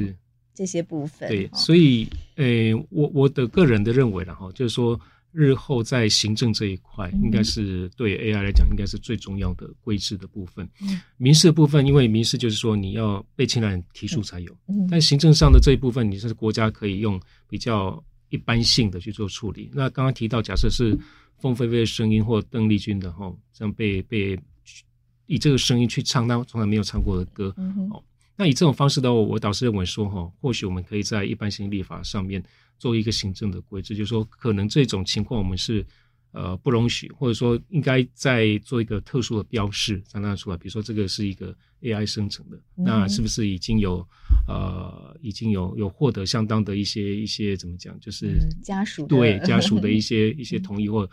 这些部分？对，所以，呃，我我的个人的认为了哈，就是说，日后在行政这一块，应该是对 AI 来讲，应该是最重要的规制的部分。嗯、民事的部分，因为民事就是说你要被侵害提出才有，嗯、但行政上的这一部分，你是国家可以用比较。一般性的去做处理。那刚刚提到，假设是凤飞飞的声音或邓丽君的哈，这样被被以这个声音去唱那从来没有唱过的歌，嗯、哦，那以这种方式的话，我倒是认为说哈，或许我们可以在一般性立法上面做一个行政的规制，就是说可能这种情况我们是。呃，不容许，或者说应该再做一个特殊的标示，让它出来。比如说，这个是一个 AI 生成的，嗯、那是不是已经有呃，已经有有获得相当的一些一些怎么讲，就是、嗯、家属对家属的一 些一些同意或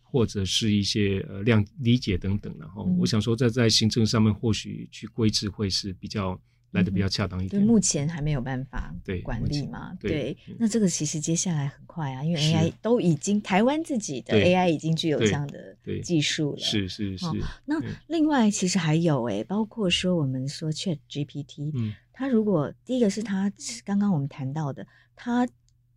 或者是一些呃谅理解等等。然后，我想说，在在行政上面或许去规制会是比较。来的比较恰当一点，对，目前还没有办法管理嘛？对，那这个其实接下来很快啊，因为 AI 都已经台湾自己的 AI 已经具有这样的技术了，是是是。那另外其实还有诶，包括说我们说 ChatGPT，嗯，它如果第一个是它刚刚我们谈到的，它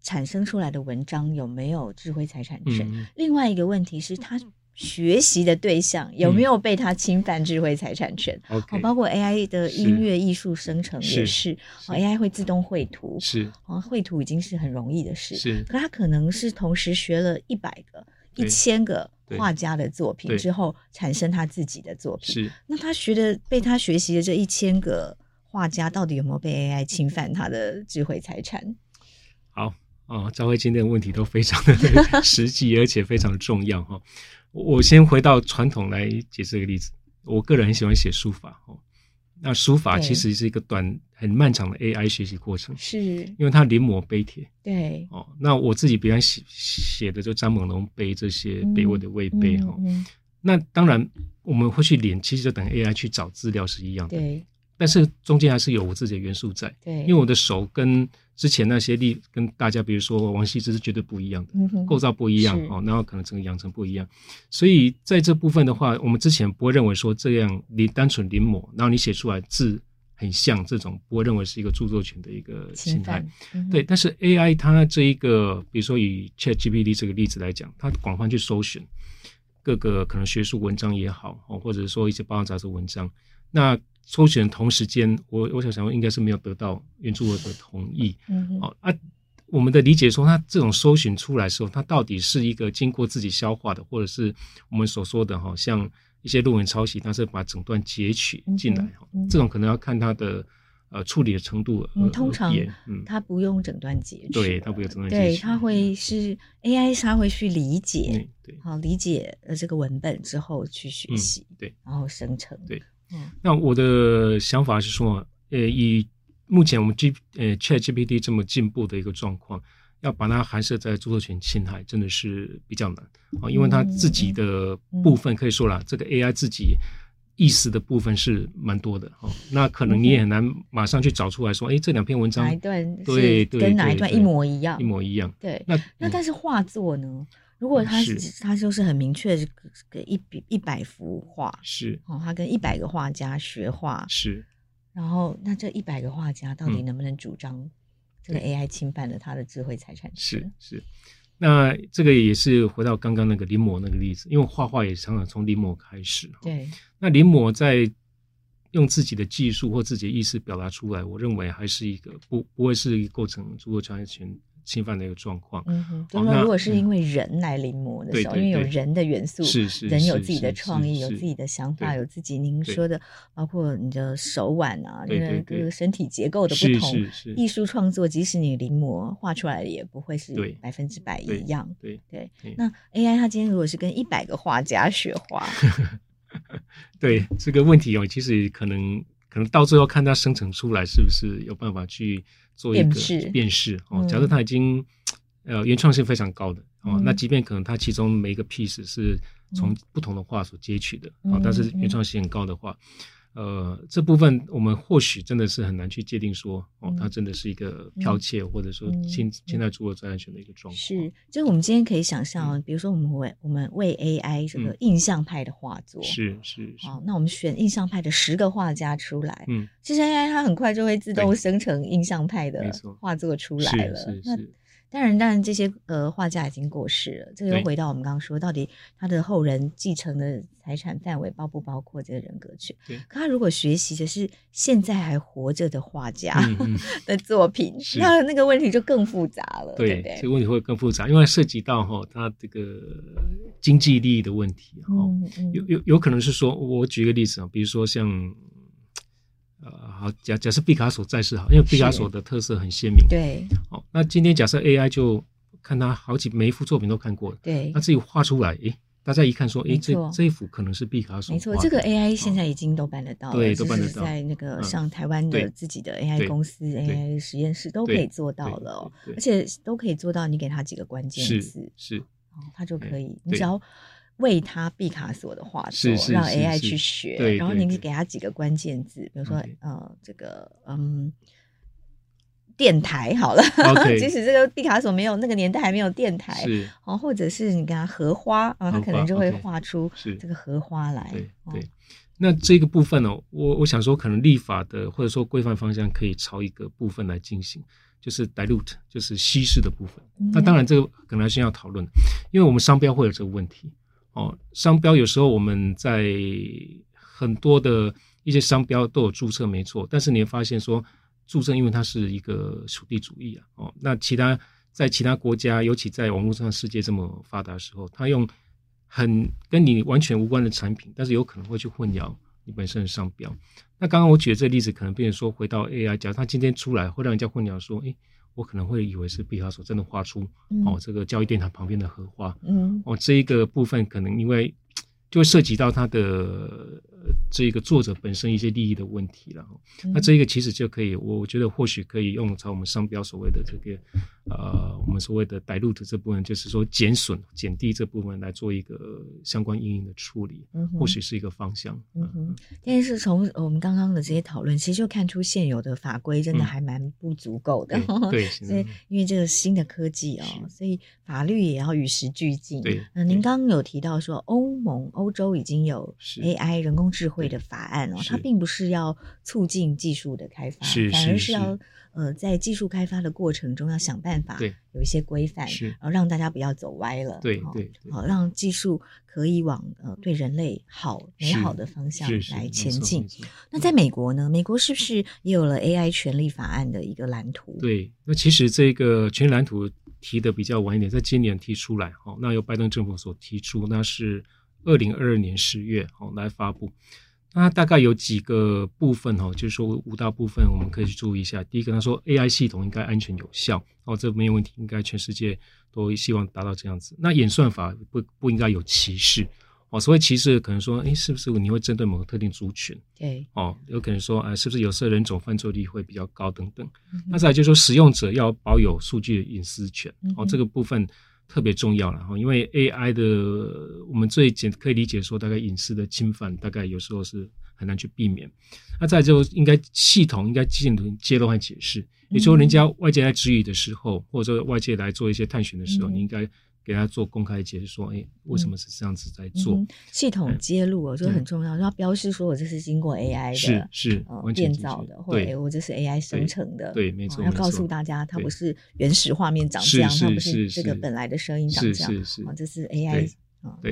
产生出来的文章有没有智慧财产权？另外一个问题是它。学习的对象有没有被他侵犯智慧财产权？哦、嗯，包括 AI 的音乐艺术生成也是，哦，AI 会自动绘图，是，哦，绘图已经是很容易的事，是，可他可能是同时学了一百个、一千个画家的作品之后，产生他自己的作品，是，那他学的被他学习的这一千个画家，到底有没有被 AI 侵犯他的智慧财产？好，哦，赵慧今天的问题都非常的 实际，而且非常重要哈。我先回到传统来解释这个例子。我个人很喜欢写书法哦。那书法其实是一个短、很漫长的 AI 学习过程，是因为它临摹碑帖。对哦，那我自己比较写写的就张猛龙碑这些北魏的魏碑哈。那当然我们会去连，其实就等于 AI 去找资料是一样的。对，但是中间还是有我自己的元素在。对，因为我的手跟。之前那些例跟大家，比如说王羲之是绝对不一样的，嗯、构造不一样哦，然后可能整个养成不一样，所以在这部分的话，我们之前不会认为说这样你单纯临摹，然后你写出来字很像这种，不会认为是一个著作权的一个侵害。嗯、对，但是 AI 它这一个，比如说以 ChatGPT 这个例子来讲，它广泛去搜寻各个可能学术文章也好，或者说一些报章杂志文章，那。抽选同时间，我我想想，应该是没有得到原著者的同意。嗯哼，好啊，我们的理解说，他这种搜寻出来的时候，他到底是一个经过自己消化的，或者是我们所说的哈，像一些论文抄袭，他是把整段截取进来哈，这种可能要看他的呃处理的程度。嗯，通常嗯，他不用整段截取，对他不用整段截取，对他会是 AI，他会去理解，嗯、对，好理解呃这个文本之后去学习，嗯、对，然后生成，对。那我的想法是说，呃，以目前我们 G 呃 ChatGPT 这么进步的一个状况，要把它含涉在著作权侵害，真的是比较难啊，因为它自己的部分可以说了，这个 AI 自己意思的部分是蛮多的哦。那可能你也很难马上去找出来说，哎，这两篇文章哪一段对对跟哪一段一模一样，一模一样。对，那那但是画作呢？如果他是他就是很明确，给一笔一百幅画是哦，他跟一百个画家学画是，然后那这一百个画家到底能不能主张这个 AI 侵犯了他的智慧财产？是是，那这个也是回到刚刚那个临摹那个例子，因为画画也常常从临摹开始。对，那临摹在用自己的技术或自己的意思表达出来，我认为还是一个不不会是一个构成著作权。侵犯的一个状况，嗯哼，就是说如果是因为人来临摹的时候，因为有人的元素，是是，人有自己的创意，有自己的想法，有自己您说的，包括你的手腕啊，因为各个身体结构的不同，艺术创作，即使你临摹画出来的也不会是百分之百一样，对对。那 AI 它今天如果是跟一百个画家学画，对这个问题哦，其实可能可能到最后看它生成出来是不是有办法去。做一个辨识。哦，假设它已经呃原创性非常高的哦，那即便可能它其中每一个 piece 是从不同的画所截取的哦，但是原创性很高的话。呃，这部分我们或许真的是很难去界定说，哦，它真的是一个剽窃，或者说侵侵害著作财产权的一个状况。是，就是我们今天可以想象，比如说我们为我们为 AI 这个印象派的画作，是是，好，那我们选印象派的十个画家出来，嗯，其实 AI 它很快就会自动生成印象派的画作出来了，是是。当然，当然，这些呃画家已经过世了。这个又回到我们刚刚说，到底他的后人继承的财产范围包不包括这个人格权？对。可他如果学习的是现在还活着的画家 的作品，那那个问题就更复杂了，对不对？这个问题会更复杂，因为涉及到哈他这个经济利益的问题哈。有有有可能是说，我举一个例子啊，比如说像。呃，好，假假设毕卡索在世好，因为毕卡索的特色很鲜明。对。好，那今天假设 AI 就看他好几每一幅作品都看过了。对。那自己画出来，诶，大家一看说，诶，这这一幅可能是毕卡索。没错，这个 AI 现在已经都办得到了。对，都办得到。在那个像台湾的自己的 AI 公司、AI 实验室都可以做到了哦，而且都可以做到，你给他几个关键字，是，哦，他就可以，你只要。为他毕卡索的画作，让 AI 去学，然后你给他几个关键字，比如说呃，这个嗯，电台好了，即使这个毕卡索没有那个年代还没有电台，哦，或者是你给他荷花，然后他可能就会画出这个荷花来。对，那这个部分呢，我我想说，可能立法的或者说规范方向可以朝一个部分来进行，就是 dilute，就是稀释的部分。那当然这个可能还是要讨论，因为我们商标会有这个问题。哦，商标有时候我们在很多的一些商标都有注册，没错。但是你会发现说，注册因为它是一个属地主义啊，哦，那其他在其他国家，尤其在网络上世界这么发达的时候，他用很跟你完全无关的产品，但是有可能会去混淆你本身的商标。那刚刚我举的这个例子，可能变成说回到 AI，假如他今天出来会让人家混淆说，诶。我可能会以为是毕加索真的画出、嗯、哦，这个交易电台旁边的荷花，嗯，哦，这一个部分可能因为 就会涉及到他的。这一个作者本身一些利益的问题了，嗯、那这一个其实就可以，我觉得或许可以用在我们商标所谓的这个呃，我们所谓的 dilute 这部分，就是说减损、减低这部分来做一个相关应用的处理，嗯、或许是一个方向。嗯。哼，但是从我们刚刚的这些讨论，其实就看出现有的法规真的还蛮不足够的。嗯、对，所以因为这个新的科技啊、哦，所以法律也要与时俱进。对，那您刚刚有提到说，欧盟、欧洲已经有 AI 人工智慧的法案哦，它并不是要促进技术的开发，反而是要呃在技术开发的过程中要想办法有一些规范，然后让大家不要走歪了，对对，好让技术可以往呃对人类好美好的方向来前进。那在美国呢？美国是不是也有了 AI 权利法案的一个蓝图？对，那其实这个权利蓝图提的比较晚一点，在今年提出来，好，那由拜登政府所提出，那是。二零二二年十月，哦，来发布。那大概有几个部分，哦，就是说五大部分，我们可以去注意一下。第一个，他说 AI 系统应该安全有效，哦，这没有问题，应该全世界都希望达到这样子。那演算法不不应该有歧视，哦，所谓歧视可能说，哎，是不是你会针对某个特定族群？对，哦，有可能说，哎，是不是有色人种犯罪率会比较高等等。嗯、那再来就是说，使用者要保有数据的隐私权，嗯、哦，这个部分特别重要了哈，因为 AI 的我们最简可以理解说，大概隐私的侵犯，大概有时候是很难去避免。那再就应该系统应该进行揭露和解释，也就是说，人家外界来质疑的时候，或者说外界来做一些探寻的时候，嗯、你应该。给他做公开解释，说，哎，为什么是这样子在做？嗯、系统揭露，我觉得很重要，要标示说我这是经过 AI 的，是是建造的，或者我这是 AI 生成的，对，没错，要告诉大家，它不是原始画面长这样，它不是这个本来的声音长这样，是是，这是 AI，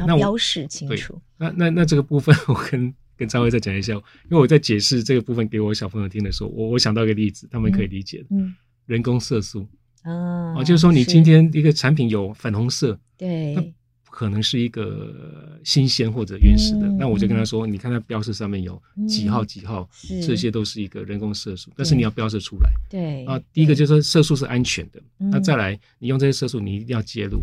要标示清楚。那那那这个部分，我跟跟张威再讲一下，因为我在解释这个部分给我小朋友听的时候，我我想到一个例子，他们可以理解的，嗯，人工色素。哦，就是说你今天一个产品有粉红色，对。可能是一个新鲜或者原始的，那我就跟他说，你看它标识上面有几号几号，这些都是一个人工色素，但是你要标示出来。对啊，第一个就是说色素是安全的，那再来你用这些色素，你一定要揭露。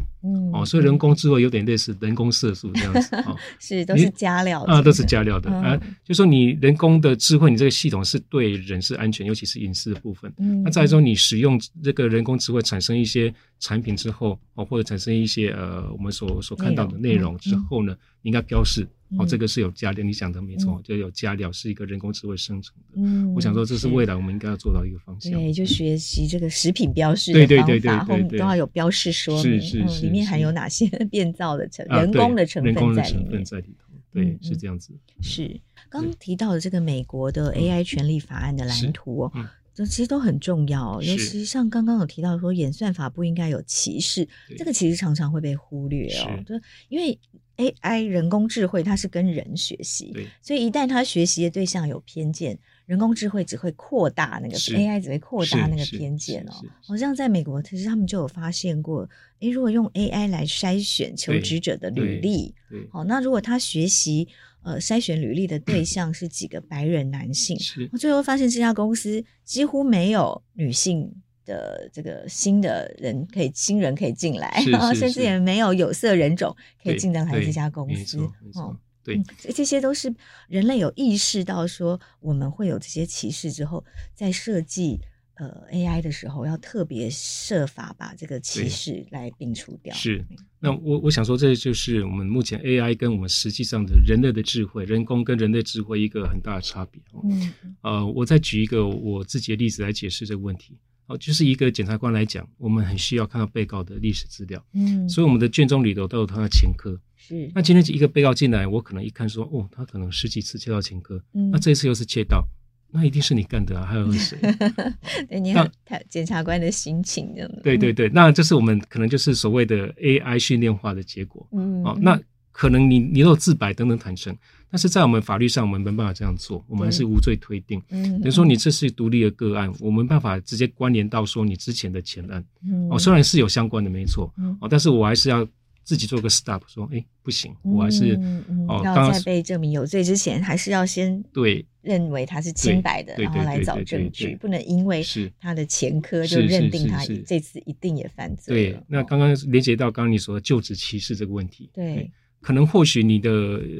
哦，所以人工智慧有点类似人工色素这样子啊，是都是加料啊，都是加料的。啊。就说你人工的智慧，你这个系统是对人是安全，尤其是隐私的部分。那再来说你使用这个人工智慧产生一些产品之后，哦，或者产生一些呃，我们所所看到的内容之后呢，你应该标示哦，这个是有加料，你想的没错，就有加料，是一个人工智慧生成的。嗯，我想说这是未来我们应该要做到一个方向。对，就学习这个食品标示的方法，后面都要有标示说明，里面含有哪些 变造的成人工的成分在里面。在里头，对，是这样子。是刚提到的这个美国的 AI 权利法案的蓝图哦。这其实都很重要，尤其像刚刚有提到说，演算法不应该有歧视，这个其实常常会被忽略哦。就，因为 AI 人工智慧它是跟人学习，所以一旦它学习的对象有偏见，人工智慧只会扩大那个 AI 只会扩大那个偏见哦。好像在美国，其实他们就有发现过，诶，如果用 AI 来筛选求职者的履历，好，那如果他学习。呃，筛选履历的对象是几个白人男性，我最后发现这家公司几乎没有女性的这个新的人可以新人可以进来，然后甚至也没有有色人种可以进到来这家公司。哦，对，这些都是人类有意识到说我们会有这些歧视之后，在设计。呃，AI 的时候要特别设法把这个歧视来摒除掉。是，那我我想说，这就是我们目前 AI 跟我们实际上的人类的智慧，人工跟人类智慧一个很大的差别。嗯，呃，我再举一个我自己的例子来解释这个问题。哦，就是一个检察官来讲，我们很需要看到被告的历史资料。嗯，所以我们的卷宗里头都有他的前科。是，那今天一个被告进来，我可能一看说，哦，他可能十几次窃盗前科，嗯，那这一次又是窃盗。那一定是你干的啊，还有 谁？对，你看检察官的心情这样。对对对，那这是我们可能就是所谓的 AI 训练化的结果。嗯，哦，那可能你你都有自白等等坦诚，但是在我们法律上，我们没办法这样做，我们还是无罪推定。嗯，比如说你这是独立的个案，我们没办法直接关联到说你之前的前案。嗯，哦，虽然是有相关的，没错。嗯，哦，但是我还是要。自己做个 stop，说，哎，不行，我还是哦，要在被证明有罪之前，还是要先对。认为他是清白的，然后来找证据，不能因为他的前科就认定他这次一定也犯罪。对，那刚刚连接到刚刚你说的就职歧视这个问题，对，可能或许你的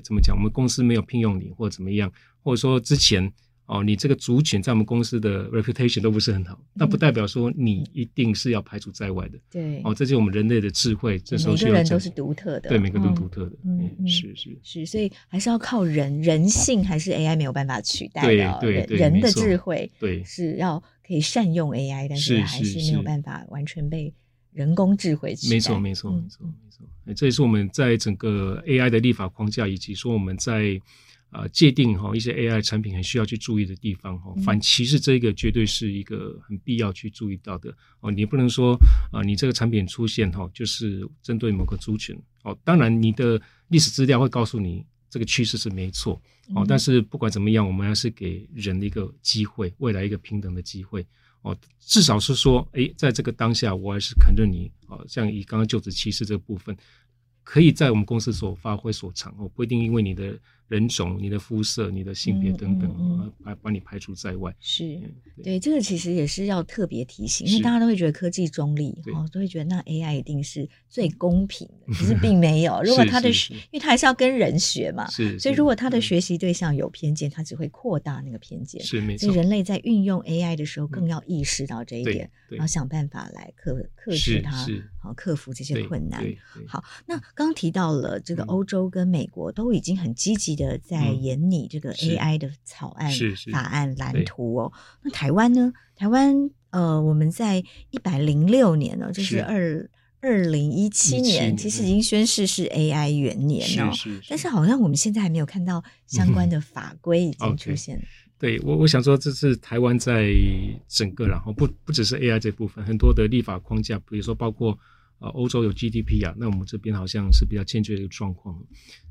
怎么讲，我们公司没有聘用你，或者怎么样，或者说之前。哦，你这个族群在我们公司的 reputation 都不是很好，那不代表说你一定是要排除在外的。对，哦，这就是我们人类的智慧。这时候每个人都是独特的，对，每个人都独特的。嗯，是是是，所以还是要靠人，人性还是 AI 没有办法取代的。对对，人的智慧对是要可以善用 AI，但是还是没有办法完全被人工智慧取代。没错没错没错没错，这也是我们在整个 AI 的立法框架，以及说我们在。啊，界定哈一些 AI 产品很需要去注意的地方哈，反歧视这个绝对是一个很必要去注意到的哦。你不能说啊，你这个产品出现哈，就是针对某个族群哦。当然，你的历史资料会告诉你这个趋势是没错哦。但是不管怎么样，我们还是给人的一个机会，未来一个平等的机会哦。至少是说，诶，在这个当下，我还是肯认你哦。像以刚刚就职歧视这个部分。可以在我们公司所发挥所长哦，不一定因为你的人种、你的肤色、你的性别等等，把、嗯嗯、把你排除在外。是对，对，这个其实也是要特别提醒，因为大家都会觉得科技中立，哦，都会觉得那 AI 一定是最公平的，其实并没有。如果他的，因为他还是要跟人学嘛，是，所以如果他的学习对象有偏见，他只会扩大那个偏见。是没错。所以人类在运用 AI 的时候，更要意识到这一点，然后想办法来克克制它，好克服这些困难。好，那刚刚提到了这个欧洲跟美国都已经很积极。的在研拟这个 AI 的草案、法案蓝图哦。那台湾呢？台湾呃，我们在一百零六年呢，就是二二零一七年，其实已经宣誓是 AI 元年哦。但是好像我们现在还没有看到相关的法规已经出现。嗯 okay. 对我，我想说，这是台湾在整个，然后不不只是 AI 这部分，很多的立法框架，比如说包括呃欧洲有 GDP 啊，那我们这边好像是比较欠缺的一个状况。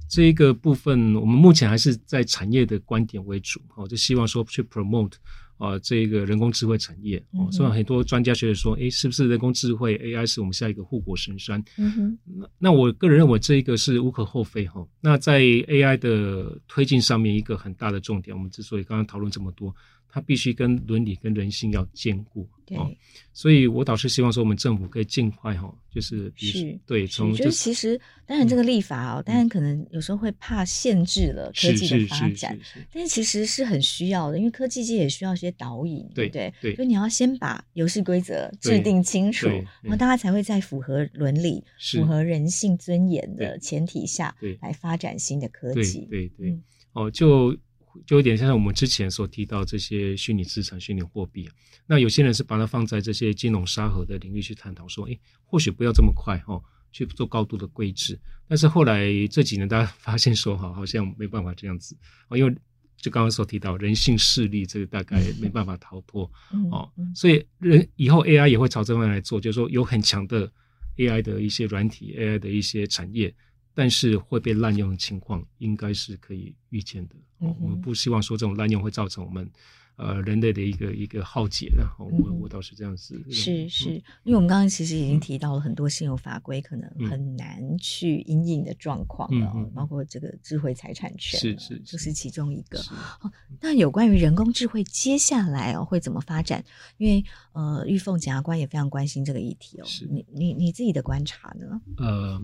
这一个部分，我们目前还是在产业的观点为主，哦，就希望说去 promote 啊、呃，这个人工智慧产业，哦，虽然很多专家学者说，诶，是不是人工智慧 AI 是我们下一个护国神山？嗯哼，那那我个人认为这一个是无可厚非哈。那在 AI 的推进上面，一个很大的重点，我们之所以刚刚讨论这么多。它必须跟伦理跟人性要兼顾，对、哦，所以我倒是希望说，我们政府可以尽快哈，就是是对，从就是其实当然这个立法哦，当然可能有时候会怕限制了科技的发展，但是其实是很需要的，因为科技界也需要一些导引，对对对，所以你要先把游戏规则制定清楚，然后大家才会在符合伦理、符合人性尊严的前提下，来发展新的科技，对对，哦就。就有点像我们之前所提到这些虚拟资产、虚拟货币，那有些人是把它放在这些金融沙盒的领域去探讨，说，诶，或许不要这么快哦，去做高度的规制。但是后来这几年，大家发现说，哈，好像没办法这样子哦，因为就刚刚所提到人性势力，这个大概没办法逃脱哦。所以人以后 AI 也会朝这方面来做，就是说有很强的 AI 的一些软体、AI 的一些产业。但是会被滥用的情况应该是可以预见的。嗯、我们不希望说这种滥用会造成我们呃人类的一个一个浩劫。然后我我倒是这样子。是是，因为我们刚刚其实已经提到了很多现有法规可能很难去因应的状况了，嗯、包括这个智慧财产权，是是，这是其中一个。哦，那有关于人工智慧接下来哦会怎么发展？因为呃，玉凤检察官也非常关心这个议题哦。是你你你自己的观察呢？呃。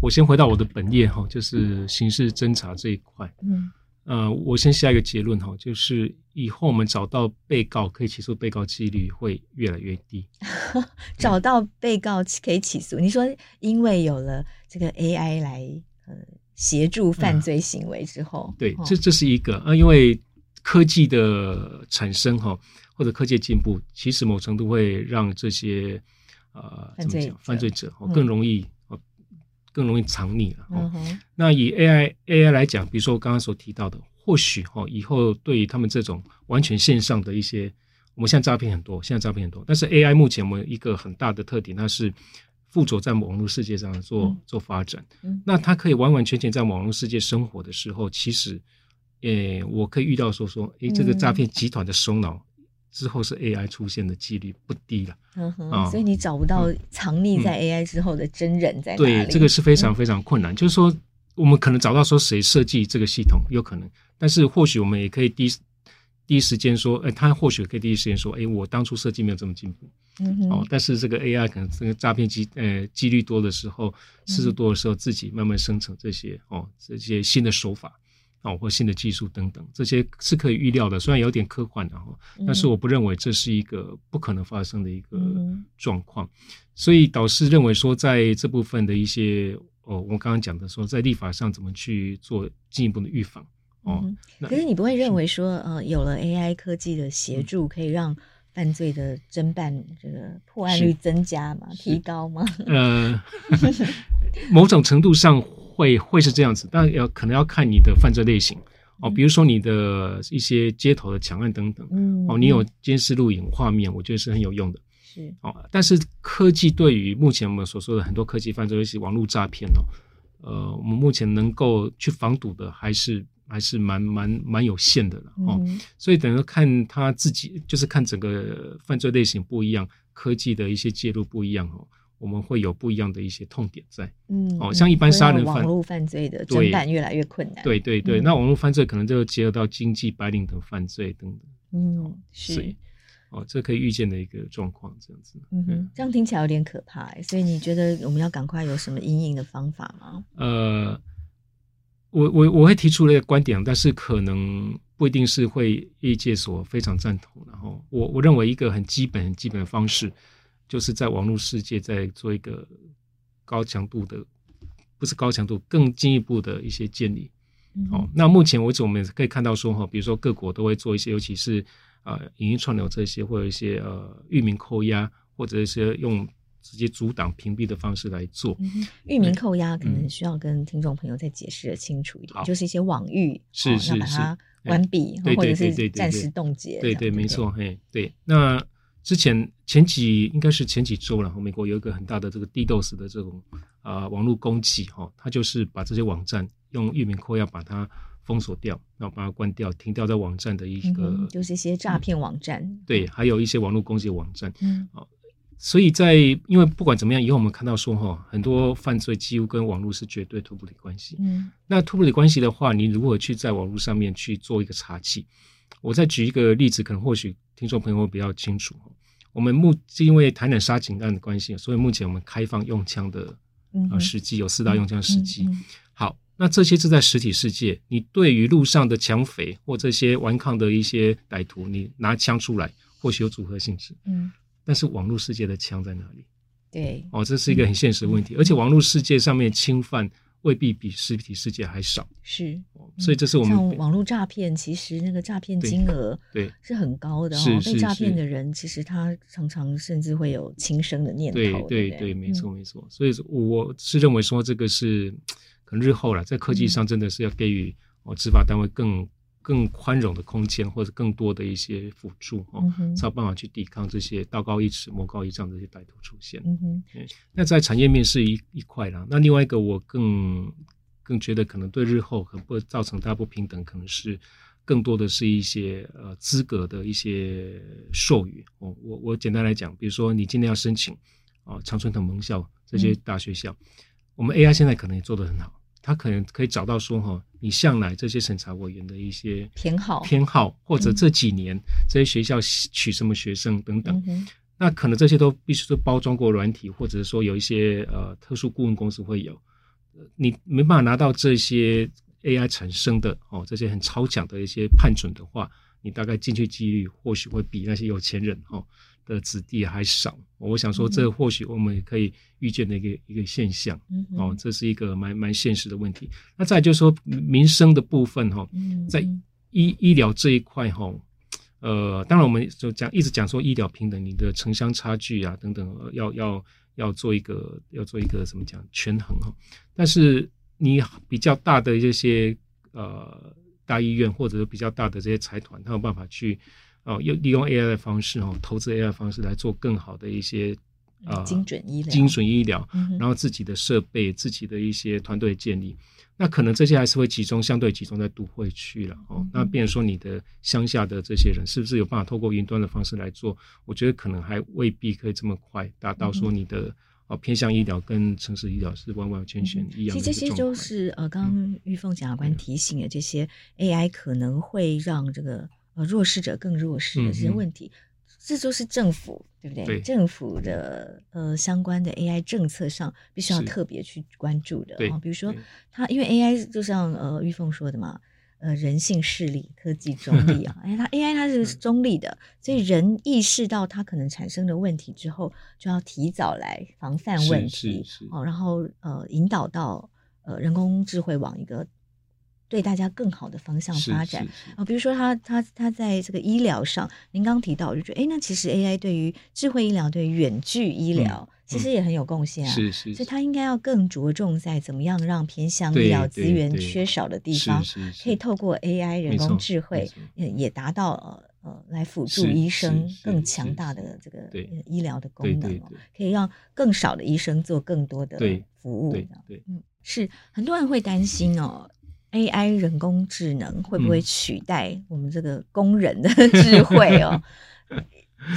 我先回到我的本业哈，就是刑事侦查这一块。嗯，呃，我先下一个结论哈，就是以后我们找到被告可以起诉被告几率会越来越低。找到被告可以起诉，你说因为有了这个 AI 来呃协助犯罪行为之后，对，这这是一个啊，因为科技的产生哈，或者科技进步，其实某程度会让这些呃怎么讲犯罪者更容易。更容易藏匿了。嗯、那以 AI AI 来讲，比如说我刚刚所提到的，或许哈以后对于他们这种完全线上的一些，我们现在诈骗很多，现在诈骗很多。但是 AI 目前我们一个很大的特点，它是附着在网络世界上做、嗯、做发展。嗯、那它可以完完全全在网络世界生活的时候，其实，诶，我可以遇到说说，诶，这个诈骗集团的首脑。嗯之后是 AI 出现的几率不低了，嗯哼，哦、所以你找不到藏匿在 AI 之后的真人在哪里？对，这个是非常非常困难。嗯、就是说，我们可能找到说谁设计这个系统，有可能，但是或许我们也可以第一第一时间说，哎，他或许可以第一时间说，哎，我当初设计没有这么进步，哦，但是这个 AI 可能这个诈骗机呃几率多的时候，次数多的时候，自己慢慢生成这些哦这些新的手法。哦，或新的技术等等，这些是可以预料的，虽然有点科幻的哈，但是我不认为这是一个不可能发生的一个状况。嗯、所以导师认为说，在这部分的一些哦，我刚刚讲的说，在立法上怎么去做进一步的预防哦。嗯、可是你不会认为说，呃，有了 AI 科技的协助，可以让犯罪的侦办这个破案率增加吗？提高吗？呃，某种程度上。会会是这样子，但要可能要看你的犯罪类型哦，比如说你的一些街头的抢案等等，嗯，哦，你有监视录影画面，我觉得是很有用的，是哦。但是科技对于目前我们所说的很多科技犯罪，尤其网络诈骗哦，呃，我们目前能够去防堵的还是还是蛮蛮蛮有限的了哦。嗯、所以等于看他自己，就是看整个犯罪类型不一样，科技的一些介入不一样哦。我们会有不一样的一些痛点在。嗯，哦，像一般杀人犯、网络犯罪的侦办越来越困难。对对对，嗯、那网络犯罪可能就结合到经济、白领等犯罪等等。嗯，是。哦，这可以预见的一个状况，这样子。嗯哼，这样听起来有点可怕，所以你觉得我们要赶快有什么因应的方法吗？呃，我我我会提出了一个观点，但是可能不一定是会业界所非常赞同。然后，我我认为一个很基本、很基本的方式，就是在网络世界在做一个高强度的，不是高强度，更进一步的一些建立。嗯、哦，那目前为止，我们可以看到说，哈，比如说各国都会做一些，尤其是。呃，影音串流这些，或者一些呃，域名扣押，或者一些用直接阻挡、屏蔽的方式来做。嗯、域名扣押可能需要跟听众朋友再解释的清楚一点，嗯、就是一些网域是是是，把它关闭，或者是暂时冻结。对对，没错，嘿，对。那之前前几应该是前几周了，美国有一个很大的这个 DDoS 的这种啊、呃、网络攻击哈，它就是把这些网站用域名扣押把它。封锁掉，然后把它关掉，停掉在网站的一个，嗯、就是一些诈骗网站、嗯。对，还有一些网络攻击网站。嗯，所以在因为不管怎么样，以后我们看到说哈，很多犯罪几乎跟网络是绝对脱不离关系。嗯，那脱不离关系的话，你如何去在网络上面去做一个查缉？我再举一个例子，可能或许听众朋友会比较清楚。我们目是因为台南杀警案的关系，所以目前我们开放用枪的啊时机有四大用枪时机。好。那这些是在实体世界，你对于路上的抢匪或这些顽抗的一些歹徒，你拿枪出来，或许有组合性质。嗯，但是网络世界的枪在哪里？对，哦，这是一个很现实的问题。嗯、而且网络世界上面侵犯未必比实体世界还少。是，所以这是我们像网络诈骗，其实那个诈骗金额对是很高的哦。被诈骗的人其实他常常甚至会有轻生的念头。对对对，没错没错。所以我是认为说这个是。可能日后了，在科技上真的是要给予哦执法单位更更宽容的空间，或者更多的一些辅助哦，才有办法去抵抗这些道高一尺魔高一丈这些歹徒出现。嗯哼，那在产业面是一一块啦，那另外一个我更更觉得可能对日后可能会造成大不平等，可能是更多的是一些呃资格的一些授予哦。我我简单来讲，比如说你今天要申请啊长春藤盟校这些大学校。嗯我们 AI 现在可能也做得很好，它可能可以找到说哈，你向来这些审查委员的一些偏好。偏好，或者这几年这些学校取什么学生等等，那可能这些都必须是包装过软体，或者是说有一些呃特殊顾问公司会有，你没办法拿到这些 AI 产生的哦这些很超强的一些判准的话，你大概进去几率或许会比那些有钱人哈。的子弟还少，我想说，这或许我们也可以预见的一个、嗯、一个现象，嗯、哦，这是一个蛮蛮现实的问题。那再就是说民生的部分哈，在医医疗这一块哈，呃，当然我们就讲一直讲说医疗平等，你的城乡差距啊等等，要要要做一个要做一个怎么讲权衡哈。但是你比较大的这些呃大医院或者比较大的这些财团，他有办法去。哦，又利用 AI 的方式哦，投资 AI 的方式来做更好的一些呃精准医疗、精准医疗，然后自己的设备、自己的一些团队建立，那可能这些还是会集中，相对集中在都会区了哦。那变成说你的乡下的这些人，是不是有办法透过云端的方式来做？我觉得可能还未必可以这么快达到说你的哦偏向医疗跟城市医疗是完完全全一样的。其实这些就是呃，刚刚玉凤检察官提醒的这些 AI 可能会让这个。呃，弱势者更弱势的这些问题，嗯嗯，这就是政府对不对？对，政府的呃相关的 AI 政策上，必须要特别去关注的啊。比如说，它因为 AI 就像呃玉凤说的嘛，呃，人性势力，科技中立啊。哎，它 AI 它是中立的，所以人意识到它可能产生的问题之后，就要提早来防范问题哦，然后呃引导到呃人工智慧往一个。对大家更好的方向发展啊，比如说他他他在这个医疗上，您刚提到，我就觉得，哎，那其实 AI 对于智慧医疗、对于远距医疗，嗯、其实也很有贡献啊。是是，所以他应该要更着重在怎么样让偏向医疗资源缺少的地方，可以透过 AI 人工智慧，也达到呃呃来辅助医生更强大的这个医疗的功能哦，可以让更少的医生做更多的服务。对对，嗯，是很多人会担心哦。AI 人工智能会不会取代我们这个工人的智慧哦？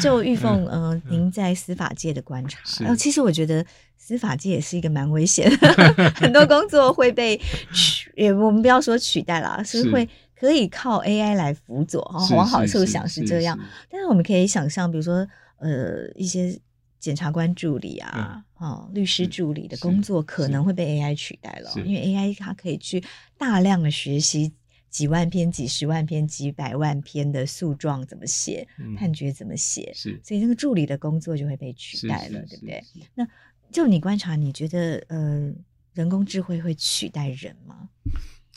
就玉凤，呃，嗯、您在司法界的观察，是其实我觉得司法界也是一个蛮危险的，很多工作会被取，也我们不要说取代啦，是会可以靠 AI 来辅佐，哈，往好处想是这样，但是我们可以想象，比如说，呃，一些。检察官助理啊，哦、嗯，律师助理的工作可能会被 AI 取代了，因为 AI 它可以去大量的学习几万篇、几十万篇、几百万篇的诉状怎么写，嗯、判决怎么写，是，所以那个助理的工作就会被取代了，对不对？那就你观察，你觉得呃，人工智慧会取代人吗？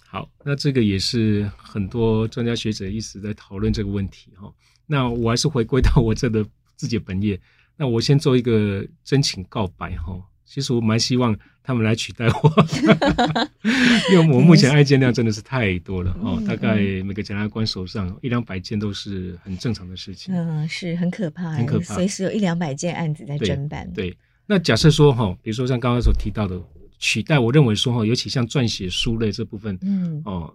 好，那这个也是很多专家学者一直在讨论这个问题哈。那我还是回归到我这个自己的本业。那我先做一个真情告白哈，其实我蛮希望他们来取代我，因为我目前案件量真的是太多了哦，大概每个检察官手上一两百件都是很正常的事情，嗯，是很可怕，很可怕，随时有一两百件案子在侦办。对，那假设说哈，比如说像刚刚所提到的取代，我认为说哈，尤其像撰写书类这部分，嗯，哦，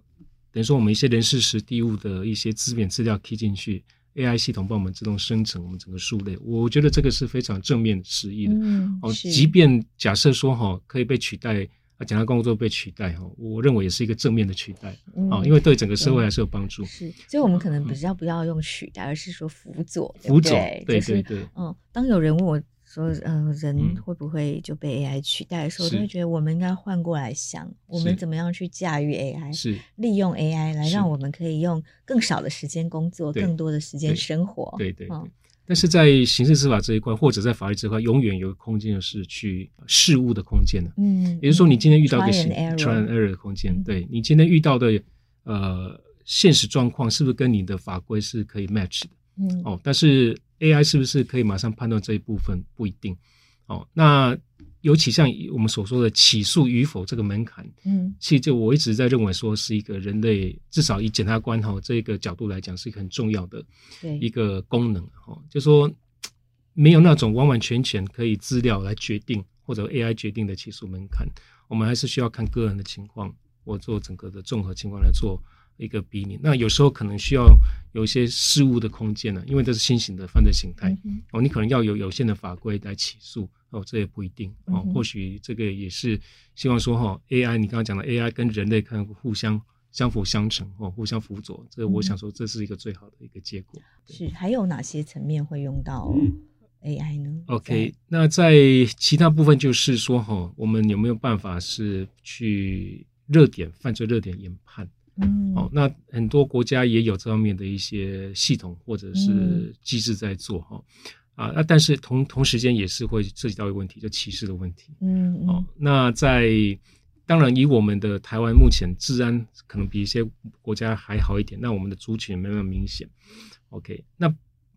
等于说我们一些人事实地物的一些资源资料 key 进去。AI 系统帮我们自动生成我们整个数类，我觉得这个是非常正面示意的。嗯，哦，即便假设说哈可以被取代，啊，简单工作被取代哈，我认为也是一个正面的取代啊，因为对整个社会还是有帮助。是，所以我们可能比较不要用取代，而是说辅佐。辅佐，对对对。嗯，当有人问我。说，嗯，人会不会就被 AI 取代的时候，都会觉得我们应该换过来想，我们怎么样去驾驭 AI，是利用 AI 来让我们可以用更少的时间工作，更多的时间生活。对对。但是在刑事司法这一块，或者在法律这块，永远有空间是去事物的空间的。嗯，也就是说，你今天遇到一个 trial and error 的空间，对你今天遇到的呃现实状况，是不是跟你的法规是可以 match 的？嗯，哦，但是。AI 是不是可以马上判断这一部分？不一定。哦，那尤其像我们所说的起诉与否这个门槛，嗯，其实就我一直在认为说是一个人类，至少以检察官哈这个角度来讲，是一个很重要的一个功能哈。对就说没有那种完完全全可以资料来决定或者 AI 决定的起诉门槛，我们还是需要看个人的情况，我做整个的综合情况来做。一个比拟，那有时候可能需要有一些事物的空间呢，因为这是新型的犯罪形态、嗯、哦，你可能要有有限的法规来起诉哦，这也不一定哦，或许这个也是希望说哈、哦，AI 你刚刚讲的 AI 跟人类可能互相相辅相成哦，互相辅佐，这个我想说这是一个最好的一个结果。是，还有哪些层面会用到 AI 呢？OK，那在其他部分就是说哈、哦，我们有没有办法是去热点犯罪热点研判？嗯，好，那很多国家也有这方面的一些系统或者是机制在做哈，啊，那但是同同时间也是会涉及到一个问题，就歧视的问题。嗯，哦，那在当然以我们的台湾目前治安可能比一些国家还好一点，那我们的族群没那么明显。OK，那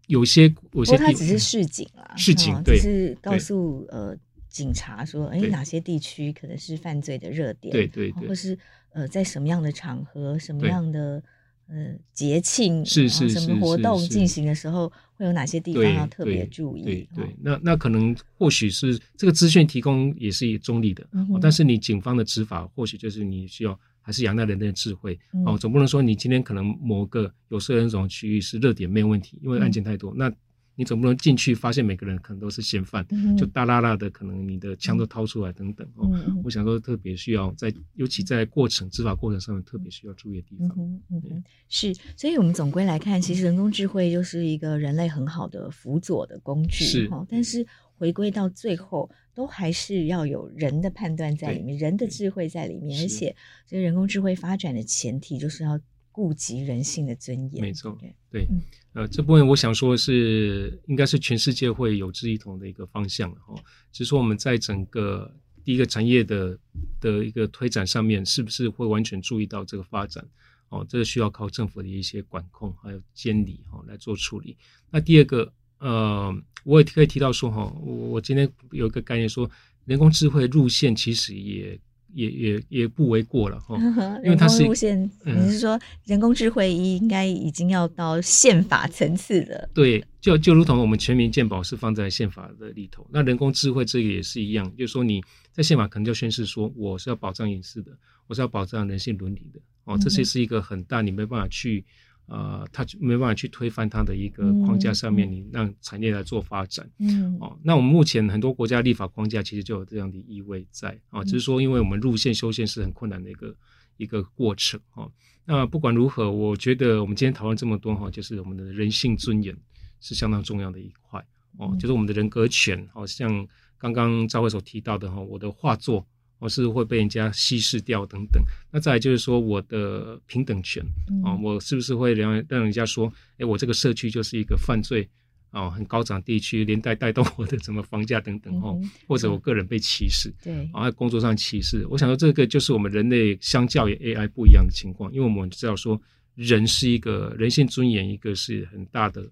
有些有些它只是示警啦，示警对，是告诉呃警察说，哎，哪些地区可能是犯罪的热点，对对对，或是。呃，在什么样的场合、什么样的对呃节庆、是是是什么活动进行的时候，会有哪些地方要特别注意？对对，那那可能或许是这个资讯提供也是中立的，但。是你警方的执法或许就是你需要还是仰赖人类的智慧、嗯、哦，总不能说你今天可能某个有色人种区域是热点没有问题，因为案件太多、嗯、那。你总不能进去发现每个人可能都是嫌犯，嗯、就大剌剌的，可能你的枪都掏出来等等哦。嗯、我想说，特别需要在，尤其在过程执法过程上面特别需要注意的地方。嗯嗯是，所以我们总归来看，其实人工智慧就是一个人类很好的辅佐的工具，是。但是回归到最后，都还是要有人的判断在里面，人的智慧在里面，而且这个人工智慧发展的前提就是要。顾及人性的尊严，没错，对，嗯、呃，这部分我想说是应该是全世界会有志一同的一个方向哈。只是说我们在整个第一个产业的的一个推展上面，是不是会完全注意到这个发展？哦，这个需要靠政府的一些管控还有监理哈来做处理。那第二个，呃，我也可以提到说哈，我我今天有一个概念说，人工智慧路线其实也。也也也不为过了哈，因为它是，你是说人工智慧应该已经要到宪法层次的？对，就就如同我们全民健保是放在宪法的里头，那人工智慧这个也是一样，就是说你在宪法可能就宣示说我是要保障隐私的，我是要保障人性伦理的哦，这些是一个很大你没办法去呃，他就没办法去推翻它的一个框架上面，你让产业来做发展。嗯，哦，那我们目前很多国家立法框架其实就有这样的意味在啊，只是说因为我们入线修宪是很困难的一个一个过程哦。那不管如何，我觉得我们今天讨论这么多哈，就是我们的人性尊严是相当重要的一块哦，就是我们的人格权，好像刚刚赵会所提到的哈，我的画作。我是会被人家稀释掉等等，那再来就是说我的平等权啊，嗯、我是不是会让让人家说，哎，我这个社区就是一个犯罪啊很高涨地区，连带带动我的什么房价等等哦，嗯、或者我个人被歧视，对，啊，工作上歧视，我想说这个就是我们人类相较于 AI 不一样的情况，因为我们知道说人是一个人性尊严，一个是很大的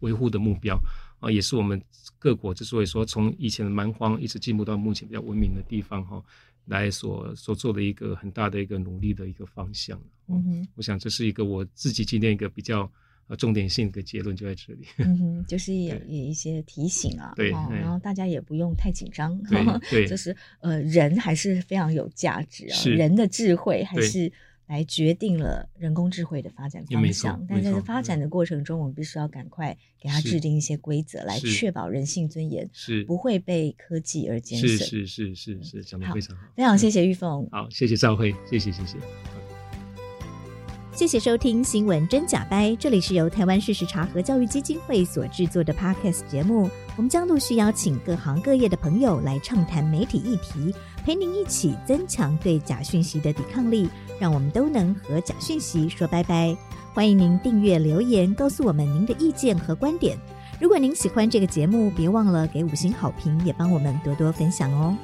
维护的目标。啊，也是我们各国之所以说从以前的蛮荒一直进步到目前比较文明的地方哈，来所所做的一个很大的一个努力的一个方向。嗯哼，我想这是一个我自己今天一个比较呃重点性的结论就在这里。嗯哼，就是也也一些提醒啊，对，然后大家也不用太紧张，对，对，就是呃人还是非常有价值啊，人的智慧还是。来决定了人工智慧的发展方向，但在这发展的过程中，我们必须要赶快给它制定一些规则，来确保人性尊严是不会被科技而减损。是是是是是，讲的非常好，非常谢谢玉凤。好，谢谢赵慧，谢谢谢谢。谢谢收听新闻真假掰，这里是由台湾事实查核教育基金会所制作的 Podcast 节目，我们将陆续邀请各行各业的朋友来畅谈媒体议题，陪您一起增强对假讯息的抵抗力。让我们都能和假讯息说拜拜。欢迎您订阅留言，告诉我们您的意见和观点。如果您喜欢这个节目，别忘了给五星好评，也帮我们多多分享哦。